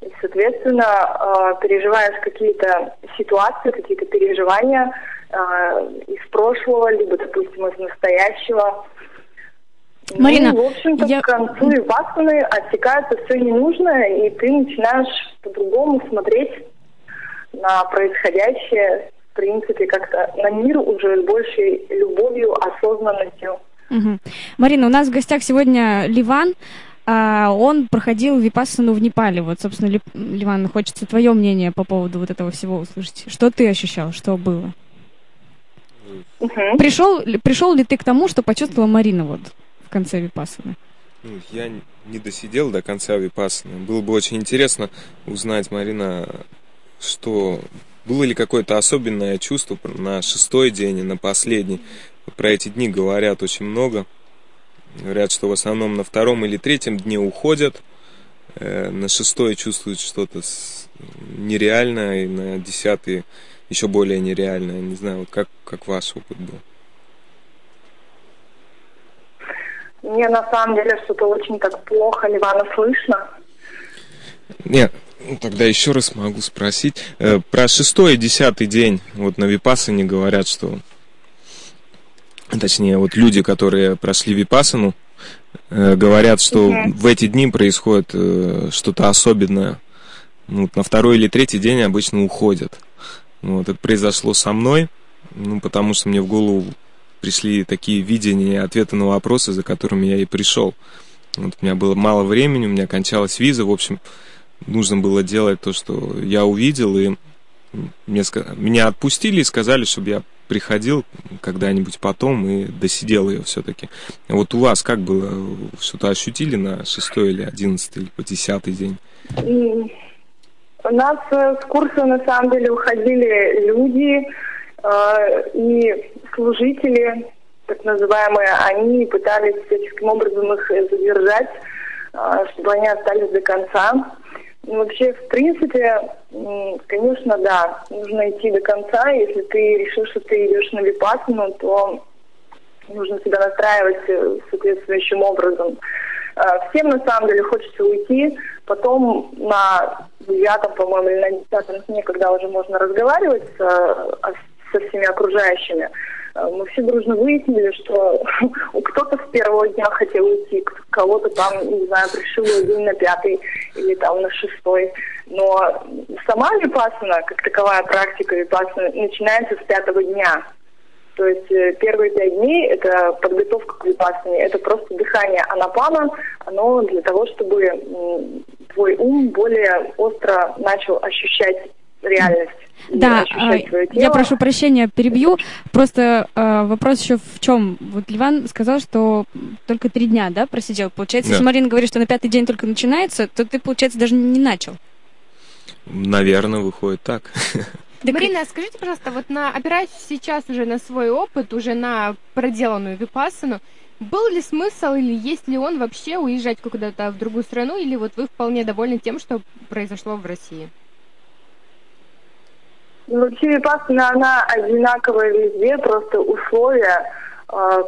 Speaker 10: И, соответственно, э, переживаешь какие-то ситуации, какие-то переживания э, из прошлого, либо, допустим, из настоящего.
Speaker 3: Марина,
Speaker 10: ну, в общем-то,
Speaker 3: я-
Speaker 10: к концу Випассаны отсекается все ненужное, и ты начинаешь по-другому смотреть на происходящее, в принципе, как-то на мир уже с большей любовью, осознанностью.
Speaker 3: Мгм. Марина, у нас в гостях сегодня Ливан. А, Он проходил випассану в Непале. Вот, собственно, Ли- Ливан, хочется твое мнение по поводу вот этого всего услышать. Что ты ощущал, что было?
Speaker 10: Мгм.
Speaker 3: Пришел, ли- пришел ли ты к тому, что почувствовала Марина вот в конце випассаны?
Speaker 6: Ну, я не досидел до конца випассаны. Было бы очень интересно узнать, Марина, что было ли какое-то особенное чувство на шестой день и на последний. Про эти дни говорят очень много. Говорят, что в основном на втором или третьем дне уходят, э, на шестой чувствуют что-то нереальное, и на десятый еще более нереальное. Не знаю, вот как, как ваш опыт был.
Speaker 10: Мне на самом деле что-то очень так плохо Ливана слышно.
Speaker 6: Нет, ну, тогда еще раз могу спросить. Э, про шестой и десятый день, вот на Випассане говорят, что... Точнее, вот люди, которые прошли Випассану, э, говорят, что
Speaker 10: Мгм.
Speaker 6: в эти дни происходит э, что-то особенное. Ну, вот на второй или третий день обычно уходят. Вот, это произошло со мной, ну, потому что мне в голову пришли такие видения и ответы на вопросы, за которыми я и пришел. Вот у меня было мало времени, у меня кончалась виза, в общем, нужно было делать то, что я увидел, и мне, меня отпустили и сказали, чтобы я приходил когда-нибудь потом и досидел ее все-таки. Вот у вас как было? Что-то ощутили на шестой или одиннадцатый или по десятый день?
Speaker 10: У нас э, с курса на самом деле уходили люди э, и служители, так называемые, они пытались всяческим образом их задержать, э, чтобы они остались до конца. Вообще, в принципе, конечно, да, нужно идти до конца. Если ты решил, что ты идешь на випассану, то нужно себя настраивать э, соответствующим образом. Э, Всем на самом деле хочется уйти, потом на девятом, по-моему, или на десятом дне, когда уже можно разговаривать с, э, а- со всеми окружающими, мы все дружно выяснили, что кто-то с первого дня хотел уйти, кого-то там, не знаю, пришил день на пятый или там на шестой. Но сама випассана, как таковая практика випассаны, начинается с пятого дня. То есть э, первые пять дней это подготовка к випассане, это просто дыхание анапана, оно для того, чтобы твой ум более остро начал ощущать реальность.
Speaker 3: Да, а, я прошу прощения, перебью. Просто а, вопрос еще в чем? Вот Ливан сказал, что только три дня, да, просидел. Получается,
Speaker 6: Да.
Speaker 3: если Марина говорит, что на пятый день только начинается, то ты, получается, даже не начал.
Speaker 6: Наверное, выходит так.
Speaker 2: Марина, скажите, пожалуйста, вот на, опираясь сейчас уже на свой опыт, уже на проделанную випассану, был ли смысл или есть ли он вообще уезжать куда-то в другую страну, или вот вы вполне довольны тем, что произошло в России?
Speaker 10: Ну, Вообще випассана, она одинаковая везде, просто условия. а,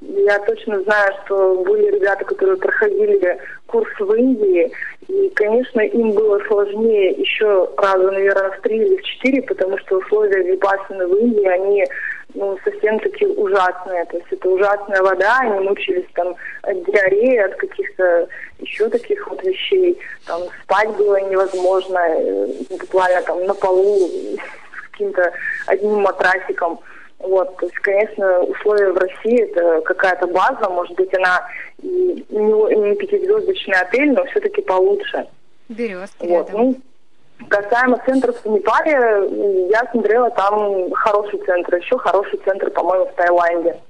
Speaker 10: Я точно знаю, что были ребята, которые проходили курс в Индии, и, конечно, им было сложнее еще раза, наверное, в три или в четыре, потому что условия випассаны в Индии, они ну, совсем такие ужасные. То есть это ужасная вода, они мучились там от диареи, от каких-то еще таких вот вещей. Там спать было невозможно, э, буквально там на полу, в каким-то одним матрасиком. Вот, то есть, конечно, условия в России это какая-то база, может быть, она не, не пятизвездочный отель, но все-таки получше.
Speaker 2: Березки
Speaker 10: Вот,
Speaker 2: рядом.
Speaker 10: ну, касаемо центров в Непале, я смотрела, там хороший центр, еще хороший центр, по-моему, в Таиланде.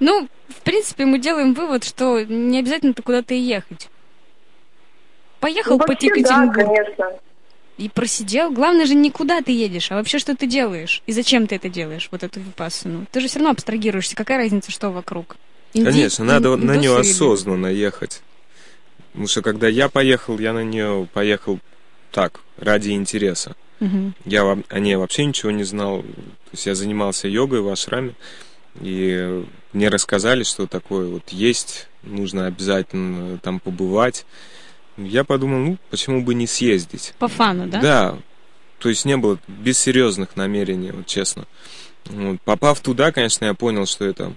Speaker 3: Ну, в принципе, мы делаем вывод, что не обязательно куда-то и ехать. Поехал
Speaker 10: Ну,
Speaker 3: по
Speaker 10: вообще, да, конечно.
Speaker 3: и просидел. Главное же не куда ты едешь, а вообще что ты делаешь. И зачем ты это делаешь, вот эту випассану. Ты же все равно абстрагируешься. Какая разница, что вокруг? Инди-
Speaker 6: Конечно, надо
Speaker 3: ин-
Speaker 6: на нее осознанно ехать. Потому что когда я поехал, я на нее поехал так, ради интереса.
Speaker 3: Мгм.
Speaker 6: Я о ней вообще ничего не знал. То есть я занимался йогой в ашраме, и мне рассказали, что такое вот есть, нужно обязательно там побывать. Я подумал, ну, почему бы не съездить?
Speaker 3: По фану, да?
Speaker 6: Да. То есть не было без серьезных намерений, вот честно. Вот. Попав туда, конечно, я понял, что это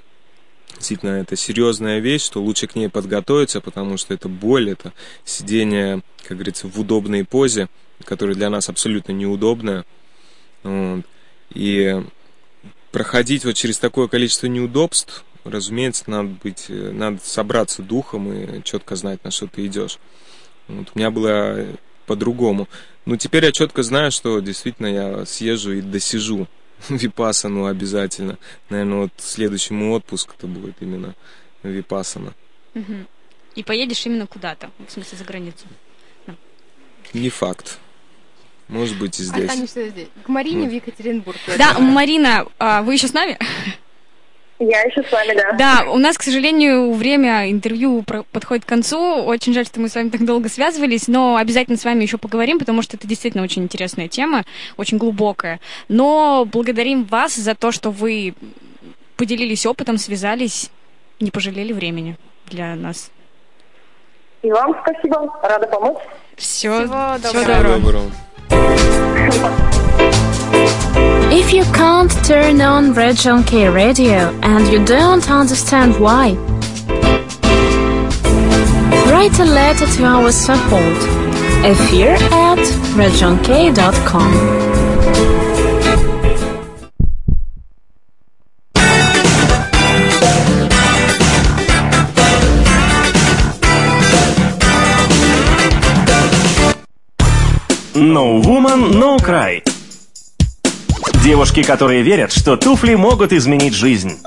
Speaker 6: действительно это серьезная вещь, что лучше к ней подготовиться, потому что это боль, это сидение, как говорится, в удобной позе, которая для нас абсолютно неудобная. Вот. И проходить вот через такое количество неудобств, разумеется, надо быть, надо собраться духом и четко знать, на что ты идешь. Вот, у меня было по-другому. Ну, теперь я четко знаю, что действительно я съезжу и досижу випасану обязательно. Наверное, вот следующему отпуск это будет именно випасана.
Speaker 3: Мгм. И поедешь именно куда-то, в смысле за границу.
Speaker 6: Не факт. Может быть и здесь.
Speaker 2: Останешься здесь. К Марине
Speaker 6: Ну.
Speaker 2: в Екатеринбург.
Speaker 3: Да. Марина, а, вы еще с нами?
Speaker 10: Я еще с вами, да.
Speaker 3: Да, у нас, к сожалению, время интервью подходит к концу. Очень жаль, что мы с вами так долго связывались, но обязательно с вами еще поговорим, потому что это действительно очень интересная тема, очень глубокая. Но благодарим вас за то, что вы поделились опытом, связались, не пожалели времени для нас.
Speaker 10: И вам спасибо, рада помочь.
Speaker 3: Все,
Speaker 2: Всего
Speaker 3: всего
Speaker 2: доброго.
Speaker 3: доброго.
Speaker 11: If you can't turn on Region K radio and you don't understand why, write a letter to our support. Affair at regionk.com.
Speaker 5: No Woman, No Cry. Девушки, которые верят, что туфли могут изменить жизнь.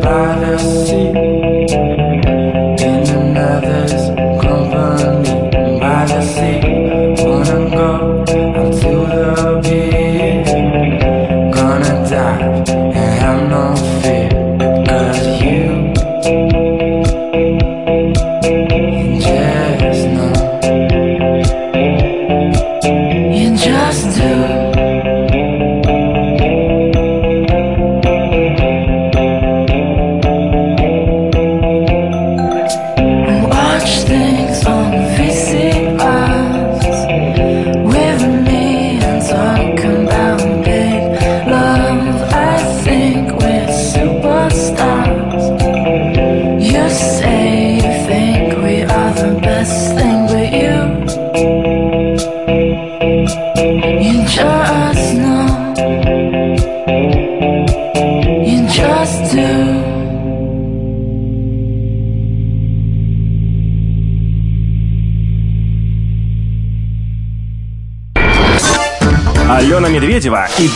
Speaker 5: para si.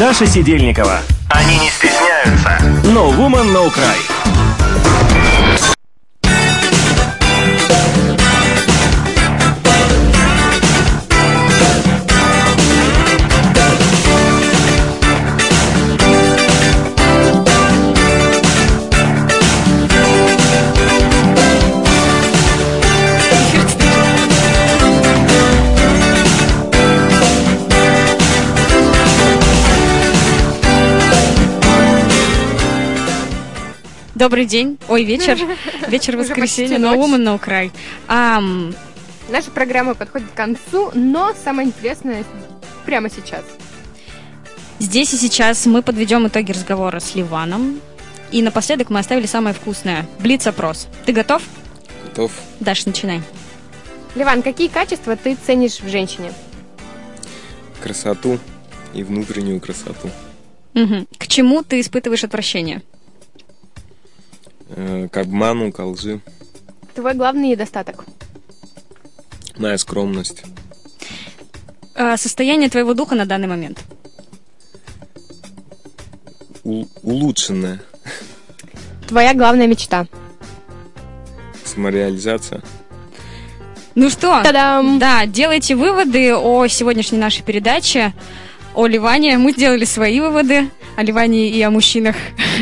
Speaker 5: Даша Сидельникова. Они не стесняются. No Woman, No Cry.
Speaker 3: Добрый день. Ой, вечер. Вечер воскресенья.
Speaker 2: ночь.
Speaker 3: woman, no cry. Ам,
Speaker 2: Наша программа подходит к концу, но самое интересное прямо сейчас.
Speaker 3: здесь и сейчас мы подведем итоги разговора с Ливаном. И напоследок мы оставили самое вкусное. Блиц-опрос. Ты готов?
Speaker 6: Готов.
Speaker 3: Даш, начинай.
Speaker 2: Ливан, какие качества ты ценишь в женщине?
Speaker 6: Красоту и внутреннюю красоту.
Speaker 3: Мгм. К чему ты испытываешь отвращение?
Speaker 6: Э, К обману, к лжи.
Speaker 2: Твой главный недостаток.
Speaker 6: Моя скромность.
Speaker 3: А, состояние твоего духа на данный момент.
Speaker 6: У- улучшенная
Speaker 2: Твоя главная мечта.
Speaker 6: самореализация.
Speaker 3: Ну что,
Speaker 2: Та-дам!
Speaker 3: да, делайте выводы о сегодняшней нашей передаче, о Ливане. Мы сделали свои выводы о Ливане и о мужчинах.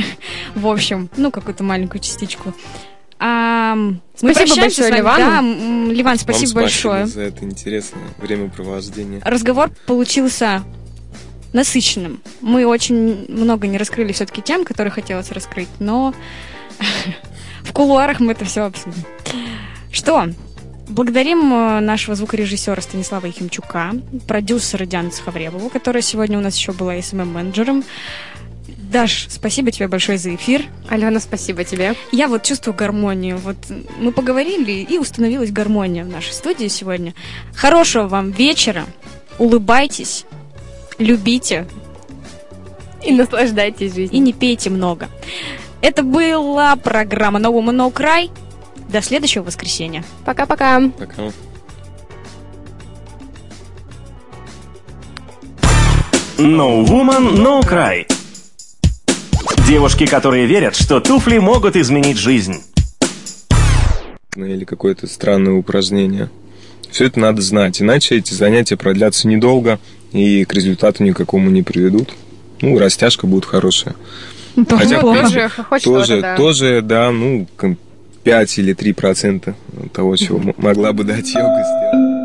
Speaker 3: В общем, ну, какую-то маленькую частичку. А, мы
Speaker 2: Спасибо большое. Ливану.
Speaker 3: Да, Ливан, спасибо
Speaker 6: Вам
Speaker 3: большое.
Speaker 6: за это интересное времяпровождение.
Speaker 3: Разговор получился насыщенным. Мы очень много не раскрыли все-таки тем, которые хотелось раскрыть, но в кулуарах мы это все обсудим. Что? Благодарим э, нашего звукорежиссера Станислава Ехимчука, продюсера Диану Цхавребову, которая сегодня у нас еще была СММ-менеджером. Даш, спасибо тебе большое за эфир.
Speaker 2: Алена, спасибо тебе.
Speaker 3: Я вот чувствую гармонию. Вот мы поговорили, и установилась гармония в нашей студии сегодня. Хорошего вам вечера. Улыбайтесь, любите
Speaker 2: И наслаждайтесь жизнью.
Speaker 3: и не пейте много. Это была программа No Woman No Cry. До следующего воскресенья.
Speaker 2: Пока-пока.
Speaker 6: Пока.
Speaker 5: No Woman, No Cry. Девушки, которые верят, что туфли могут изменить жизнь.
Speaker 6: Ну, Или какое-то странное упражнение. Все это надо знать, иначе эти занятия продлятся недолго и к результату никакому не приведут. Ну, растяжка будет хорошая. Хотя
Speaker 2: Ну,
Speaker 6: тоже-
Speaker 2: тоже
Speaker 6: тоже,
Speaker 2: да.
Speaker 6: тоже, да, ну, 5 или 3 процента того, чего могла бы дать йога сделать.